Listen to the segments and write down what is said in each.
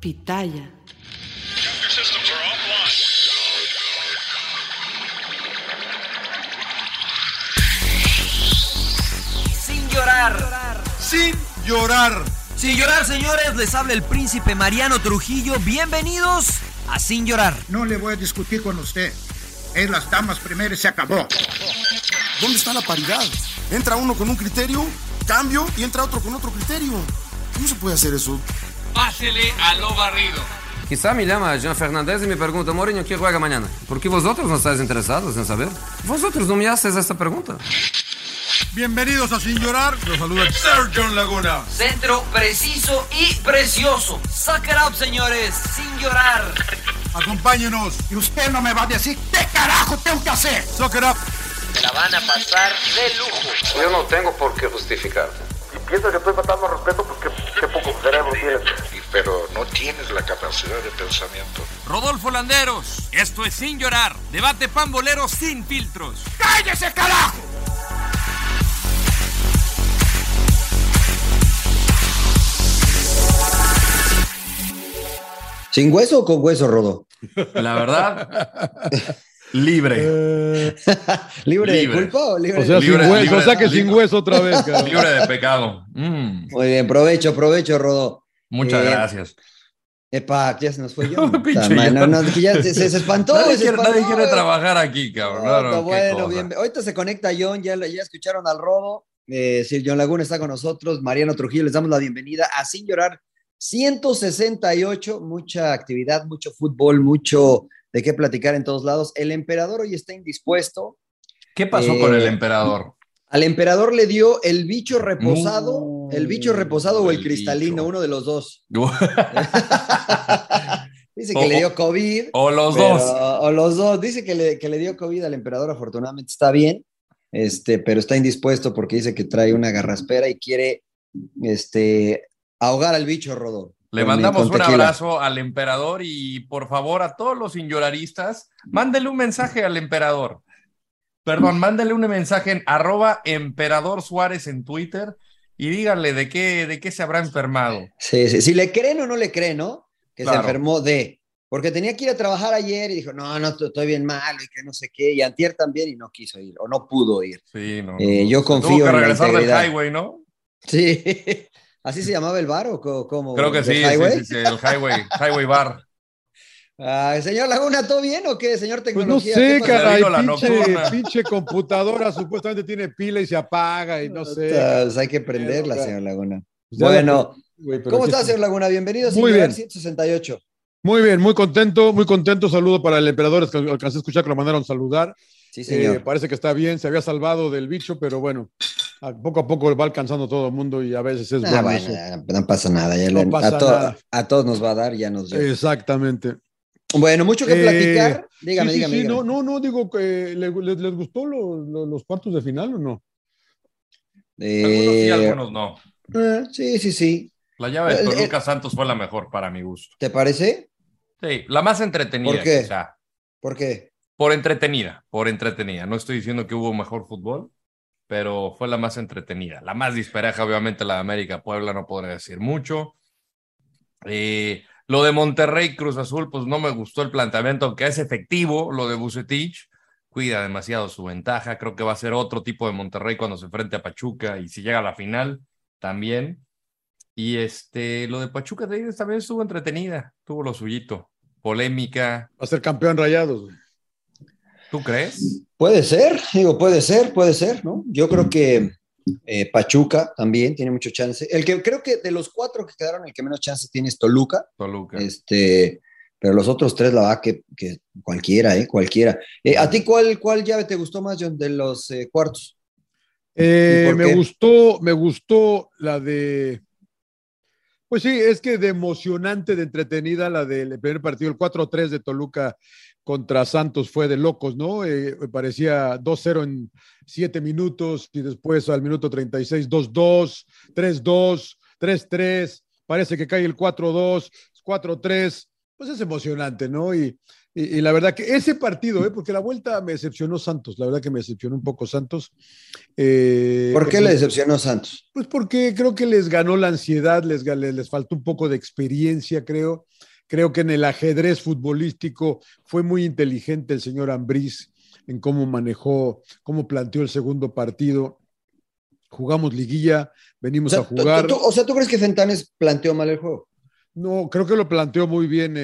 Pitaya. Sin llorar. Sin llorar. Sin llorar, señores, les habla el príncipe Mariano Trujillo. Bienvenidos a Sin llorar. No le voy a discutir con usted. Es las damas primero y se acabó. ¿Dónde está la paridad? Entra uno con un criterio, cambio y entra otro con otro criterio. ¿Cómo se puede hacer eso? Pásele a lo barrido. Quizá me llama Jean Fernández y me pregunta, Mourinho, ¿quién juega mañana? ¿Por qué vosotros no estáis interesados en saber? Vosotros no me haces esta pregunta. Bienvenidos a Sin Llorar. Los saluda Sergio Laguna. Centro preciso y precioso. Suck it up, señores. Sin llorar. Acompáñenos. Y usted no me va a decir qué carajo tengo que hacer. Suck it up. Se la van a pasar de lujo. Yo no tengo por qué justificarte. piensas que estoy faltando al respeto, pues qué, qué poco cerebro tienes. pero no tienes la capacidad de pensamiento. Rodolfo Landeros. Esto es Sin llorar. Debate pambolero sin filtros. ¡Cállese, carajo! ¿Sin hueso o con hueso, Rodo? La verdad, libre. ¿Libre, de Libre. culpa o libre O sea, de... Libre- sin hueso, libre- o sea que libre- sin hueso otra vez, cabrón. libre de pecado. Mm, Muy bien, provecho, provecho, Rodo. muchas Eh, gracias. Epa, ya se nos fue yo. Yo. no, ya se, se espantó. Nadie, se quiere, espantó, nadie quiere güey. trabajar aquí, cabrón. No, bueno, bien. Ahorita se conecta John, ya, ya escucharon al Rodo. Eh, Sir John Laguna está con nosotros, Mariano Trujillo, les damos la bienvenida a Sin Llorar 168, mucha actividad, mucho fútbol, mucho de qué platicar en todos lados. El emperador hoy está indispuesto. ¿Qué pasó Eh, con el emperador? Al emperador le dio el bicho reposado, el bicho reposado o el el cristalino, bicho. uno de los dos. Dice que O- le dio COVID. o los pero- dos. O los dos. Dice que le, que le dio COVID al emperador, afortunadamente está bien, este, pero está indispuesto porque dice que trae una garraspera y quiere este, ahogar al bicho, Rodó. Le mandamos un abrazo al emperador y por favor a todos los inyoraristas, mándele un mensaje al emperador. Perdón, mándele un mensaje en arroba emperador Suárez en Twitter y díganle de qué, de qué se habrá enfermado. Sí, sí. Si le creen o no le creen, ¿no? Que Claro. se enfermó de. Porque tenía que ir a trabajar ayer y dijo, no, no, estoy bien malo y que no sé qué. Y antier también y no quiso ir o no pudo ir. Sí, no, Eh, no. yo confío Tuvo que en la regresar del highway, ¿no? Sí. ¿Así se llamaba el bar o cómo? Creo que ¿De sí, highway? sí, sí, sí, el highway, highway bar. Ah, señor Laguna, ¿todo bien o qué, señor Pues no tecnología? sé, caray, pinche, pinche computadora supuestamente tiene pila y se apaga y no sé. Pues hay que prenderla, Pero, señor Laguna. Ya Bueno, ¿cómo está, está. señor Laguna? Bienvenido a Muy bien. 168. Muy bien, muy contento, muy contento. Saludo para el emperador, es que alcancé a escuchar que lo mandaron saludar. Sí, Eh, señor. parece que está bien, se había salvado del bicho, pero bueno, poco a poco va alcanzando todo el mundo y a veces es Ah, bueno bueno, ya, no pasa nada. ya No le- pasa a, to- nada. a todos nos va a dar, ya nos dio. Exactamente. Bueno, mucho que Eh, platicar. Dígame, sí, sí, dígame. sí, dígame. no, no, no, digo que le- les, les gustó lo- lo- los cuartos de final o no. Algunos sí, Eh, algunos no. eh, sí, sí, sí. La llave de Toluca Santos fue la mejor para mi gusto. ¿Te parece? Sí, la más entretenida. ¿Por qué? quizá. ¿Por qué? Por entretenida, por entretenida. No estoy diciendo que hubo mejor fútbol, pero fue la más entretenida. La más dispareja, obviamente, la de América Puebla, no podría decir mucho. Eh, lo de Monterrey Cruz Azul, pues no me gustó el planteamiento, aunque es efectivo lo de Bucetich. Cuida demasiado su ventaja. Creo que va a ser otro tipo de Monterrey cuando se enfrente a Pachuca y si llega a la final también. Y este, lo de Pachuca Tigres también estuvo entretenida, tuvo lo suyito. Polémica, Va a ser campeón rayados. güey. ¿Tú crees? Puede ser, digo, puede ser, puede ser, ¿no? Yo creo que eh, Pachuca también tiene mucho chance. El que creo que de los cuatro que quedaron, el que menos chance tiene es Toluca. Toluca. Este, pero los otros tres, la verdad que, que cualquiera, ¿eh? Cualquiera. Eh, ¿A ti cuál, cuál llave te gustó más, John, de los eh, cuartos? Eh, ¿Y por me qué? gustó, me gustó la de. Pues sí, es que de emocionante, de entretenida, la del primer partido, el 4-3 de Toluca contra Santos fue de locos, ¿no? Eh, parecía 2-0 en 7 minutos y después al minuto 36, 2-2, 3-2, 3-3, parece que cae el 4-2, 4-3, pues es emocionante, ¿no? Y Y, y la verdad que ese partido, ¿eh? porque la vuelta me decepcionó Santos, la verdad que me decepcionó un poco Santos. Eh, ¿Por qué le decepcionó Santos? Pues porque creo que les ganó la ansiedad, les, les, les faltó un poco de experiencia, creo. Creo que en el ajedrez futbolístico fue muy inteligente el señor Ambriz en cómo manejó, cómo planteó el segundo partido. Jugamos liguilla, O venimos sea, a jugar. tú- tú- o sea, ¿tú crees que Fentanes planteó mal el juego? No, creo que lo planteó muy bien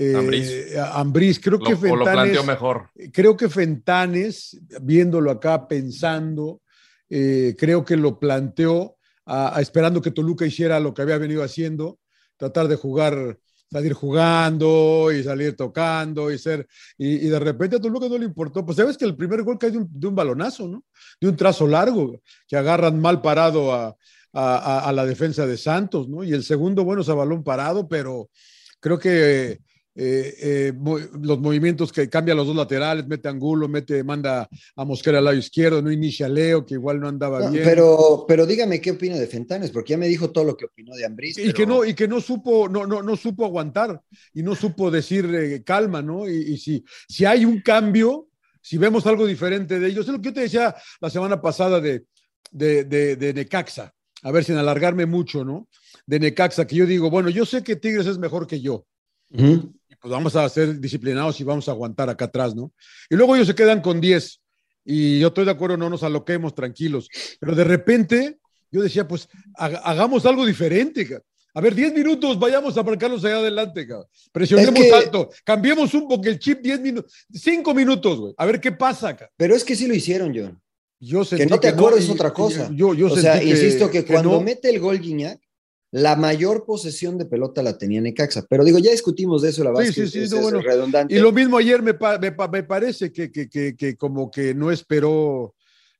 eh, Ambriz. Ambriz. Creo que Lo, Fentanes, mejor. creo que Fentanes, viéndolo acá, pensando, eh, creo que lo planteó a- a esperando que Toluca hiciera lo que había venido haciendo, tratar de jugar, salir jugando y salir tocando y ser, y, y de repente a Toluca no le importó. Pues sabes que el primer gol cae de un, de un balonazo, ¿no? De un trazo largo, que agarran mal parado a- a la defensa de Santos, ¿no? Y el segundo, bueno, es a balón parado, pero creo que eh, eh, los movimientos que cambia los dos laterales, mete Angulo, mete, manda a Mosquera al lado izquierdo, no inicia Leo, que igual no andaba No, bien. pero, pero dígame qué opina de Fentanes, porque ya me dijo todo lo que opinó de Ambriz. y pero- que no y que no supo no no no supo aguantar y no supo decir eh, calma no y, y si si hay un cambio si vemos algo diferente de ellos es lo que yo te decía la semana pasada de de, de, de Necaxa a ver sin alargarme mucho no de Necaxa que yo digo bueno yo sé que Tigres es mejor que yo y pues vamos a ser disciplinados y vamos a aguantar acá atrás no y luego ellos se quedan con 10 y yo estoy de acuerdo no nos aloquemos tranquilos pero de repente yo decía pues ha- hagamos algo diferente ca. a ver, 10 minutos, vayamos a marcarlos allá adelante, cabrón. Presionemos Es que- alto, cambiemos un poco el chip 10 minutos, 5 minutos, güey. A ver qué pasa, cabrón. Pero es que sí lo hicieron, John. Yo sentí Que no te acuerdes es y- otra cosa. Yo, yo o sentí sea, que- insisto que, cuando no. mete el gol Guiñac, la mayor posesión de pelota la tenía Necaxa. Pero digo, ya discutimos de eso, la verdad Sí, no, bueno. redundante. Y lo mismo ayer me, pa- me, pa- me parece que, que, que, que como que no esperó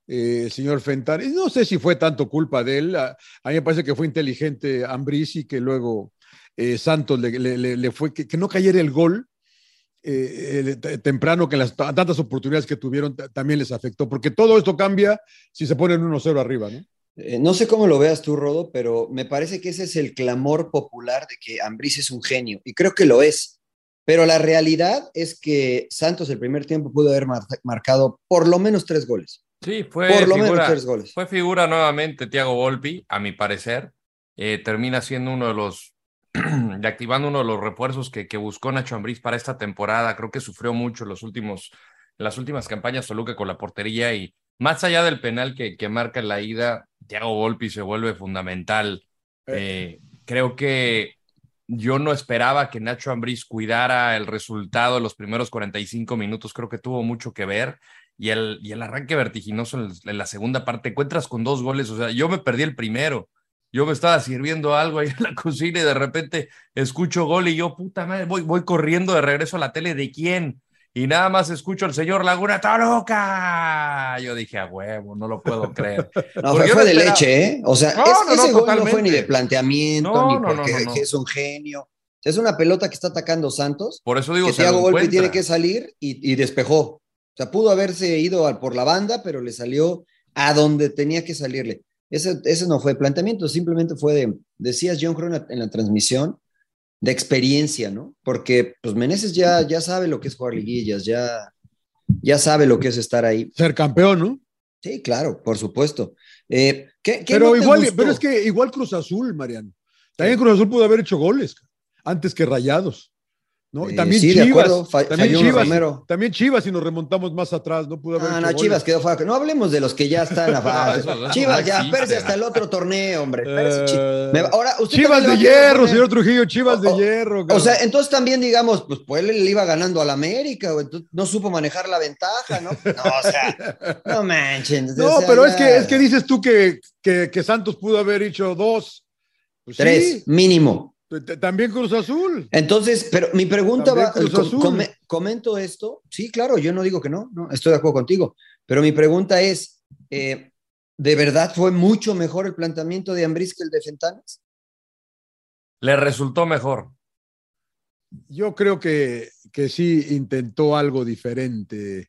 eh, el señor Fentanes. No sé si fue tanto culpa de él. A, a mí me parece que fue inteligente Ambriz y que luego eh, Santos le, le- le- le fue que, que no cayera el gol. eh, temprano que las tantas oportunidades que tuvieron también les afectó, porque todo esto cambia si se ponen 1-0 arriba, ¿no? Eh, no sé cómo lo veas tú, Rodo, pero me parece que ese es el clamor popular de que Ambriz es un genio. Y creo que lo es. Pero la realidad es que Santos el primer tiempo pudo haber mar- marcado por lo menos tres goles. Sí, fue Por lo menos figura, tres goles. fue figura nuevamente Thiago Volpi, a mi parecer. Eh, termina siendo uno de los, y activando uno de los refuerzos que, que buscó Nacho Ambriz para esta temporada. Creo que sufrió mucho en los últimos, en las últimas campañas Toluca con la portería y más allá del penal que, que marca en la ida, Thiago Volpi se vuelve fundamental. Eh, creo que yo no esperaba que Nacho Ambriz cuidara el resultado de los primeros 45 minutos, creo que tuvo mucho que ver. Y el, y el arranque vertiginoso en, en la segunda parte, encuentras con dos goles, o sea, yo me perdí el primero. Yo me estaba sirviendo algo ahí en la cocina y de repente escucho gol y yo, puta madre, voy, voy corriendo de regreso a la tele. ¿De quién? Y nada más escucho al señor Laguna Toluca. Yo dije, a huevo, no lo puedo creer. No, fue, de esperaba- leche, ¿eh? O sea, No, es- no, ese gol no fue ni de planteamiento, ni porque es un genio. Es una pelota que está atacando Santos, Por eso digo, que Thiago encuentra. tiene que salir y, y despejó. O sea, pudo haberse ido al- por la banda, pero le salió a donde tenía que salirle. Ese, ese no fue planteamiento, simplemente fue de, decías John Crone en la transmisión, de experiencia, ¿no? Porque pues Meneses ya, ya sabe lo que es jugar liguillas, ya, ya sabe lo que es estar ahí. Ser campeón, ¿no? Sí, claro, por supuesto. Eh, ¿qué, qué Pero no igual, gustó? pero es que igual Cruz Azul, Mariano. También Cruz Azul pudo haber hecho goles antes que Rayados. ¿No? Y Eh, también sí, Chivas. fa- también, Chivas Romero. también Chivas, si nos remontamos más atrás, no pudo haber Ah, no, goles. Chivas quedó fuera. No hablemos de los que ya están a fase. eso- eso Chivas, no ya, espérese hasta el otro torneo, hombre. Eh, me ahora, usted Chivas de hierro, señor Trujillo, Chivas de O- hierro. O sea, entonces también digamos, pues, pues él le iba ganando al América, güey, entonces no supo manejar la ventaja, ¿no? No, o sea, no manchen. no, o sea, pero es que, es que dices tú que, que, que Santos pudo haber hecho dos. Pues Tres, sí, mínimo. También Cruz Azul. Entonces, pero mi pregunta También va, Cruz com- Azul. come- comento esto, sí, claro, yo no digo que no, no, estoy de acuerdo contigo, pero mi pregunta es, eh, ¿de verdad fue mucho mejor el planteamiento de Ambriz que el de Fentanes? Le resultó mejor. Yo creo que, que sí intentó algo diferente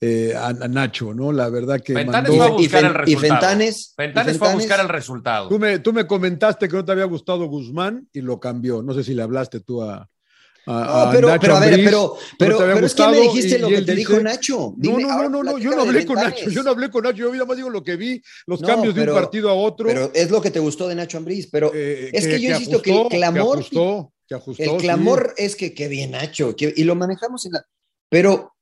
eh, a, a Nacho, ¿no? La verdad que Fentanes mandó- fue a buscar el resultado. y Fentanes, Fentanes fue a buscar el resultado. Tú me, tú me comentaste que no te había gustado Guzmán y lo cambió. No sé si le hablaste tú a, a, No, pero, Nacho pero a ver, pero, no pero, te había pero es que me dijiste y- lo y que te dice- dijo Nacho. Dime, no, no, no, no, no, yo no hablé con Ventanes. Nacho, yo no hablé con Nacho, yo nada más digo lo que vi, los No, cambios de un partido a otro. Pero es lo que te gustó de Nacho Ambriz, pero eh, es que, yo insisto que el clamor, Que ajustó, que ajustó, el sí. clamor es que qué bien Nacho, que- y lo manejamos en la... Pero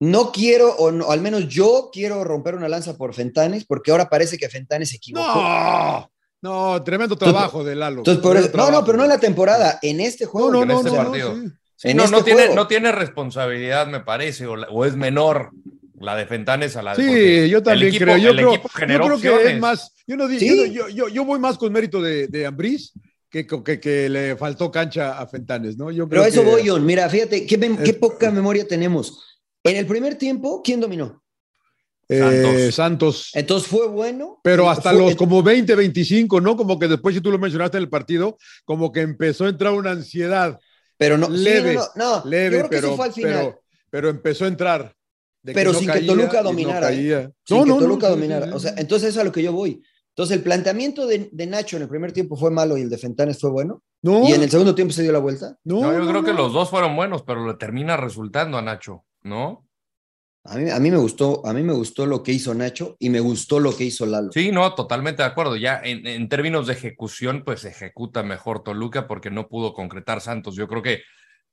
no quiero, o no- al menos yo quiero romper una lanza por Fentanes, porque ahora parece que Fentanes se equivocó. No, no, tremendo trabajo de Lalo. Entonces, por tremendo eso- no, no, pero no en la temporada, en este juego. No, no, en no, este no, no, partido. sí. En no, este no, tiene, no tiene responsabilidad, me parece, o, la- o es menor la de Fentanes a la de Sí, yo también el equipo, creo. Yo el creo, equipo yo generó creo que es más. Yo, no, Sí. yo, no- yo, yo- voy más con mérito de, de Ambriz que, que, que le faltó cancha a Fentanes, ¿no? Yo Pero creo eso que- voy, John. Mira, fíjate, qué, qué poca memoria tenemos. En el primer tiempo, ¿quién dominó? eh, Santos. Santos. Entonces fue bueno. Pero Sí, hasta fue- los como 20, 25, ¿no? Como que después, si tú lo mencionaste en el partido, como que empezó a entrar una ansiedad Pero no, sí, leve, no, no, no. leve, Yo creo que pero, eso fue al final. pero, pero empezó a entrar. de Pero sin que caía Toluca dominara, ¿eh? caía. sin No, que Toluca sí, dominara. sí, sí. O sea, entonces eso es a lo que yo voy. Entonces el planteamiento de, de Nacho en el primer tiempo fue malo y el de Fentanes fue bueno. no, Y en el segundo tiempo se dio la vuelta. no, No, yo no, creo que los dos fueron buenos, pero le termina resultando a Nacho, ¿no? A mí, a mí me gustó, a mí me gustó lo que hizo Nacho y me gustó lo que hizo Lalo. Sí, no, totalmente de acuerdo. Ya en, en términos de ejecución, pues ejecuta mejor Toluca porque no pudo concretar Santos. Yo creo que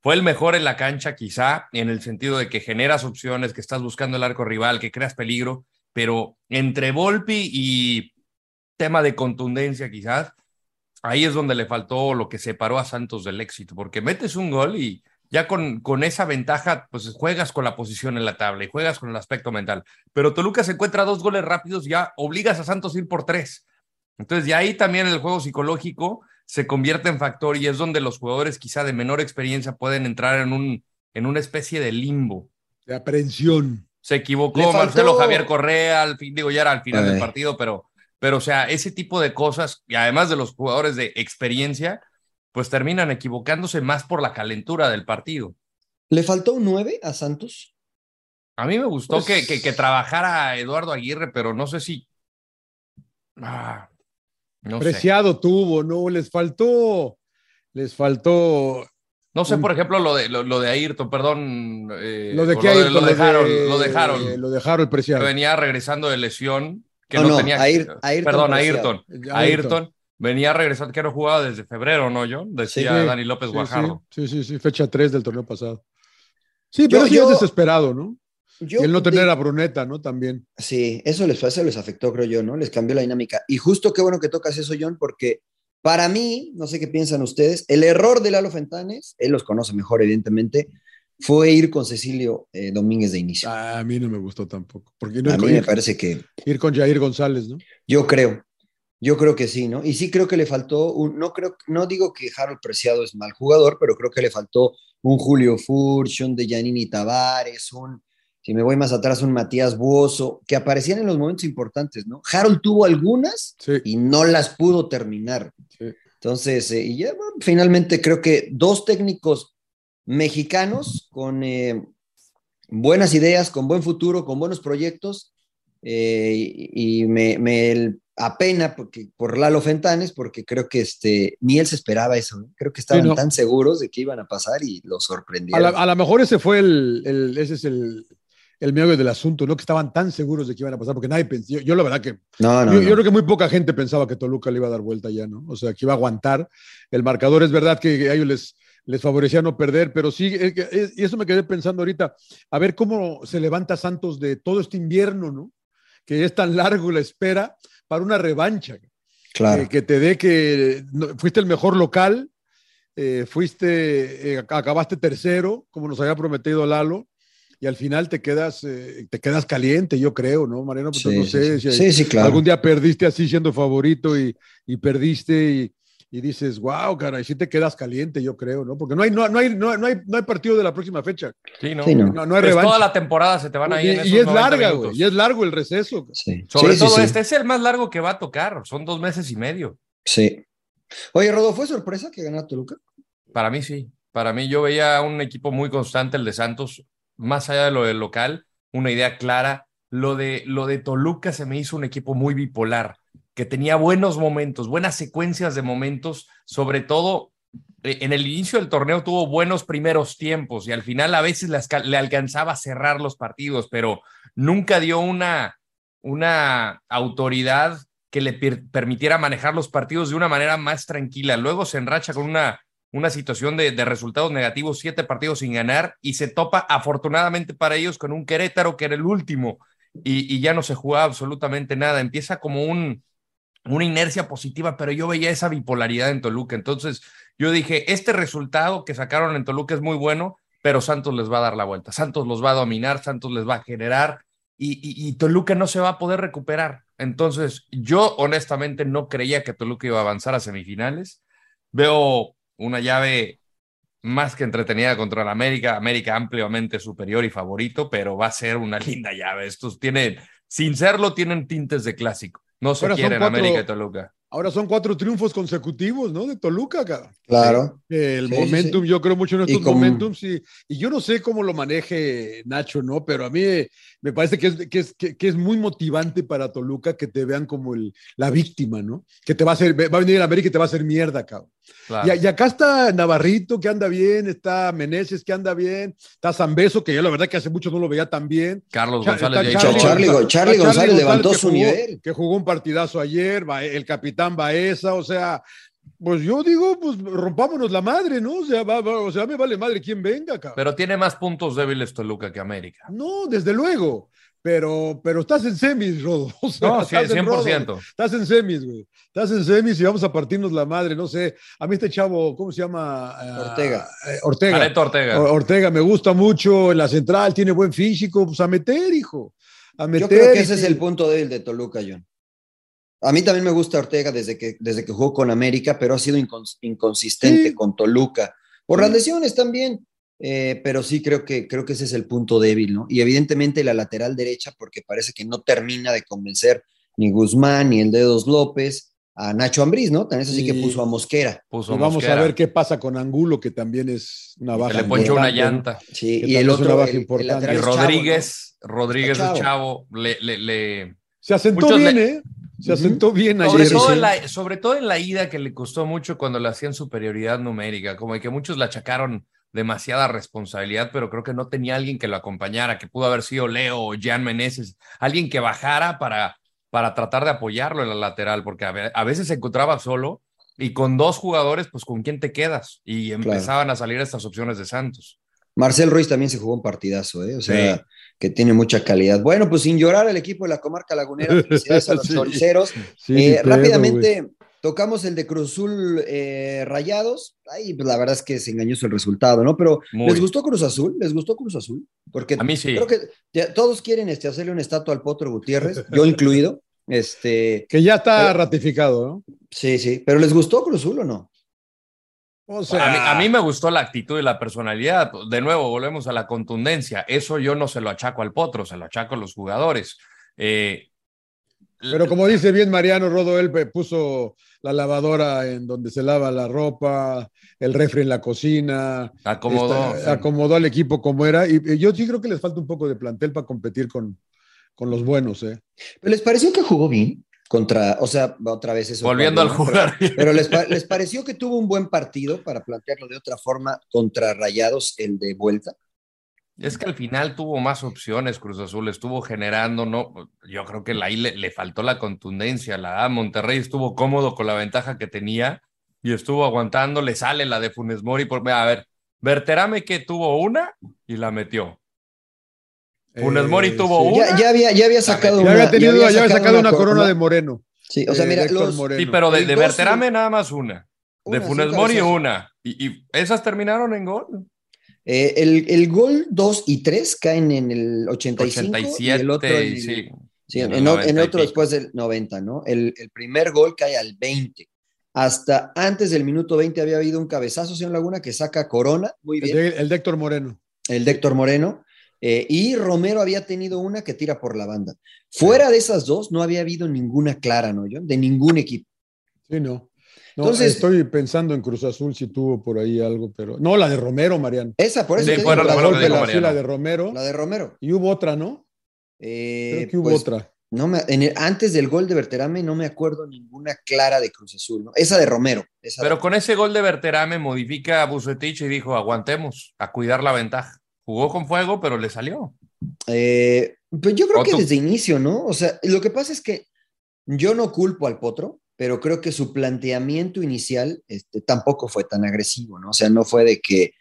fue el mejor en la cancha, quizá, en el sentido de que generas opciones, que estás buscando el arco rival, que creas peligro, pero entre Volpi y tema de contundencia, quizás, ahí es donde le faltó lo que separó a Santos del éxito, porque metes un gol y ya con, con esa ventaja, pues juegas con la posición en la tabla y juegas con el aspecto mental. Pero Toluca se encuentra dos goles rápidos, ya obligas a Santos a ir por tres. Entonces, de ahí también el juego psicológico se convierte en factor y es donde los jugadores quizá de menor experiencia pueden entrar en, un, en una especie de limbo. De aprensión. Se equivocó faltó- Marcelo Javier Correa, al fin, digo, ya era al final Ay. del partido, pero, pero, o sea, ese tipo de cosas, y además de los jugadores de experiencia, pues terminan equivocándose más por la calentura del partido. ¿Le faltó un 9 a Santos? A mí me gustó Pues- que, que, que trabajara Eduardo Aguirre, pero no sé si. Ah, no sé. Preciado tuvo, ¿no? Les faltó, les faltó. No sé, por ejemplo, lo de, lo, lo de Ayrton, perdón. eh, Lo de que de, Ayrton, lo de lo Harold, de- lo de Harold, Lo de Harold que Preciado. venía regresando de lesión, que No, no, no, tenía. Ayrton perdón, Preciado. Ayrton. Ayrton venía regresando, que no jugaba desde febrero, ¿no, yo? Decía Sí, Dani López sí, Guajardo. Sí, sí, sí, fecha 3 del torneo pasado. Sí, pero Yo- yo- es desesperado, ¿no? Yo y el no de- tener a Bruneta, ¿no? También. Sí, eso les, eso les afectó, creo yo, ¿no? Les cambió la dinámica. Y justo qué bueno que tocas eso, John, porque para mí, no sé qué piensan ustedes, el error de Lalo Fentanes, él los conoce mejor, evidentemente, fue ir con Cecilio eh, Domínguez de inicio. A mí no me gustó tampoco. Porque no A mí me ir- parece que ir con Jair González, ¿no? yo creo, yo creo que sí, ¿no? Y sí creo que le faltó, un, no creo, no digo que Harold Preciado es mal jugador, pero creo que le faltó un Julio Furch, un de Giannini Tavares, un, si me voy más atrás, un Matías Buoso, que aparecían en los momentos importantes, ¿no? Harold tuvo algunas Sí. y no las pudo terminar. Sí. Entonces, eh, y ya bueno, finalmente creo que dos técnicos mexicanos con eh, buenas ideas, con buen futuro, con buenos proyectos, eh, y, y me, me apena porque, por Lalo Fentanes, porque creo que este, ni él se esperaba eso, ¿no? creo que estaban no. tan seguros de que iban a pasar y lo sorprendieron. a lo mejor ese fue el, el- ese es el, el meollo del asunto, ¿no? Que estaban tan seguros de que iban a pasar, porque nadie pensó, yo, yo la verdad que, no, no, yo, no. creo que muy poca gente pensaba que Toluca le iba a dar vuelta ya, ¿no? O sea, que iba a aguantar. El marcador es verdad que a ellos les, les favorecía no perder, pero sí, y eso me quedé pensando ahorita, a ver cómo se levanta Santos de todo este invierno, ¿no? Que es tan largo la espera para una revancha. claro. eh, que te dé que no- fuiste el mejor local, eh, fuiste, eh, acabaste tercero, como nos había prometido Lalo, y al final te quedas, eh, te quedas caliente, yo creo, ¿no, Mariano? Pues Sí, no sí, sé sí. si sí, claro. algún día perdiste así siendo favorito y, y perdiste y, y dices, wow, caray, sí te quedas caliente, yo creo, ¿no? Porque no hay, no, no hay, no, no hay, no hay partido de la próxima fecha. Sí, ¿no? Sí, no. No, no hay Pues revancha. toda la temporada se te van a ir y, en esos y es 90 larga, minutos. güey, y es largo el receso. Sí. Sobre Sí, todo sí. este es el más largo que va a tocar, son dos meses y medio. Sí. Oye, Rodo, ¿fue sorpresa que ganara Toluca? Para mí sí. Para mí yo veía un equipo muy constante, el de Santos, más allá de lo del local, una idea clara. Lo de, lo de Toluca se me hizo un equipo muy bipolar, que tenía buenos momentos, buenas secuencias de momentos, sobre todo eh, en el inicio del torneo tuvo buenos primeros tiempos y al final a veces le alcanzaba a cerrar los partidos, pero nunca dio una, una autoridad que le permitiera manejar los partidos de una manera más tranquila. Luego se enracha con una, una situación de, resultados negativos, siete partidos sin ganar, y se topa afortunadamente para ellos con un Querétaro que era el último, y, ya no se jugaba absolutamente nada. Empieza como un, una inercia positiva, pero yo veía esa bipolaridad en Toluca. Entonces yo dije, este resultado que sacaron en Toluca es muy bueno, pero Santos les va a dar la vuelta. Santos los va a dominar, Santos les va a generar y, Toluca no se va a poder recuperar. Entonces, yo honestamente no creía que Toluca iba a avanzar a semifinales. Veo una llave más que entretenida contra el América, América ampliamente superior y favorito, pero va a ser una linda llave. Estos tienen, sin serlo, tienen tintes de clásico. No se quieren América y Toluca. Ahora son cuatro triunfos consecutivos, ¿no? De Toluca, cara. Claro. El momentum, yo creo mucho en estos momentums y, y, yo no sé cómo lo maneje Nacho, ¿no? Pero a mí me parece que es, que es, que, es muy motivante para Toluca que te vean como el, la víctima, ¿no? Que te va a hacer, va a venir el América y te va a hacer mierda, cabrón. Y, acá está Navarrito, que anda bien, está Meneses, que anda bien, está Zambeso, que yo la verdad que hace mucho no lo veía tan bien. Carlos González. Charlie, Charlie, González levantó su nivel. Que jugó un partidazo ayer, el capitán Baeza, o sea, pues yo digo, pues rompámonos la madre, ¿no? O sea, o sea, me vale madre quien venga, cabrón. Pero tiene más puntos débiles Toluca que América. No, desde luego. Pero, pero estás en semis, Rodo. no, sí, 100%. estás en semis, güey. Estás en semis y vamos a partirnos la madre. No sé, a mí este chavo, ¿cómo se llama? Ortega. Eh, Ortega. Ortega. Ortega, me gusta mucho en la central, tiene buen físico. Pues a meter, hijo. A meter. Yo creo que ese es el punto débil de Toluca, John. A mí también me gusta Ortega desde que, desde que jugó con América, pero ha sido inconsistente con Toluca. Por las lesiones también. Eh, pero sí creo que, creo que ese es el punto débil, ¿no? Y evidentemente la lateral derecha, porque parece que no termina de convencer ni Guzmán ni el Dedos López a Nacho Ambriz, ¿no? También eso sí que puso a Mosquera. vamos a ver qué pasa con Angulo, que también es una baja. le poncho una llanta. Sí, y el otro, baja importante. y Rodríguez, Rodríguez, el chavo, le, le, Se asentó bien, ¿eh? Se asentó bien sobre Todo la, sobre todo en la ida que le costó mucho cuando le hacían superioridad numérica, como que muchos la achacaron demasiada responsabilidad, pero creo que no tenía alguien que lo acompañara, que pudo haber sido Leo o Jan Meneses, alguien que bajara para, para tratar de apoyarlo en la lateral, porque a, veces se encontraba solo y con dos jugadores, pues con quién te quedas y empezaban a salir estas opciones de Santos. Marcel Ruiz también se jugó un partidazo, ¿eh? o sea, que tiene mucha calidad. Bueno, pues sin llorar el equipo de la comarca lagunera, felicidades a los eh, rápidamente, Tocamos el de Cruz Azul eh, Rayados. Ahí, pues, la verdad es que se engañoso el resultado, ¿no? Pero ¿les gustó Cruz Azul? ¿Les gustó Cruz Azul? Porque a mí sí. Creo que todos quieren este, hacerle una estatua al Potro Gutiérrez, yo incluido. Este, que ya está ratificado, ¿no? Sí, sí. ¿Pero les gustó Cruz Azul o no? O sea, a mí, me gustó la actitud y la personalidad. De nuevo, volvemos a la contundencia. Eso yo no se lo achaco al potro, se lo achaco a los jugadores. Eh, pero como dice bien Mariano Rodo, él puso la lavadora en donde se lava la ropa, el refri en la cocina. Acomodó. Acomodó al equipo como era. Y, yo sí creo que les falta un poco de plantel para competir con, con los buenos. ¿eh? ¿Pero les pareció que jugó bien? Contra, o sea, otra vez eso. Volviendo al jugar. Pero, les, les, pareció que tuvo un buen partido, para plantearlo de otra forma, contra Rayados, el de vuelta. Es que al final tuvo más opciones Cruz Azul, estuvo generando, no, yo creo que ahí le, le faltó la contundencia, la Monterrey estuvo cómodo con la ventaja que tenía y estuvo aguantando, le sale la de Funes Mori, por, a ver, Berterame que tuvo una y la metió. Funes eh, Mori tuvo una. Ya, había, ya había sacado una. Ya había, sacado, una, corona de Moreno. Sí, o sea, mira, los, sí, pero de, de Berterame nada más una. de Funes Mori una. Y, y esas terminaron en gol. Eh, el, gol 2 y 3 caen en el 85 y el otro, en, otro después del 90, ¿no? El, primer gol cae al 20. Hasta antes del minuto 20 había habido un cabezazo, señor Laguna, que saca Corona, muy bien. El de, Héctor Moreno. El de Héctor Moreno. Eh, y Romero había tenido una que tira por la banda. Fuera de esas dos, no había habido ninguna clara, ¿no? Yo? De ningún equipo. Sí, no. Entonces, estoy pensando en Cruz Azul si tuvo por ahí algo, pero. No, la de Romero, Mariano. Esa, por eso. la, la, de Romero. La de Romero. Y hubo otra, ¿no? Eh, Creo que hubo pues, otra. no me, en el- antes del gol de Berterame no me acuerdo ninguna clara de Cruz Azul, ¿no? Esa de Romero. esa Pero de- con ese gol de Berterame modifica a Bucetich y dijo, aguantemos, a cuidar la ventaja. Jugó con fuego, pero le salió. Eh, pues yo creo ¿O que desde inicio, ¿no? O sea, lo que pasa es que yo no culpo al Potro, pero creo que su planteamiento inicial este, tampoco fue tan agresivo, ¿no? O sea, no fue de que,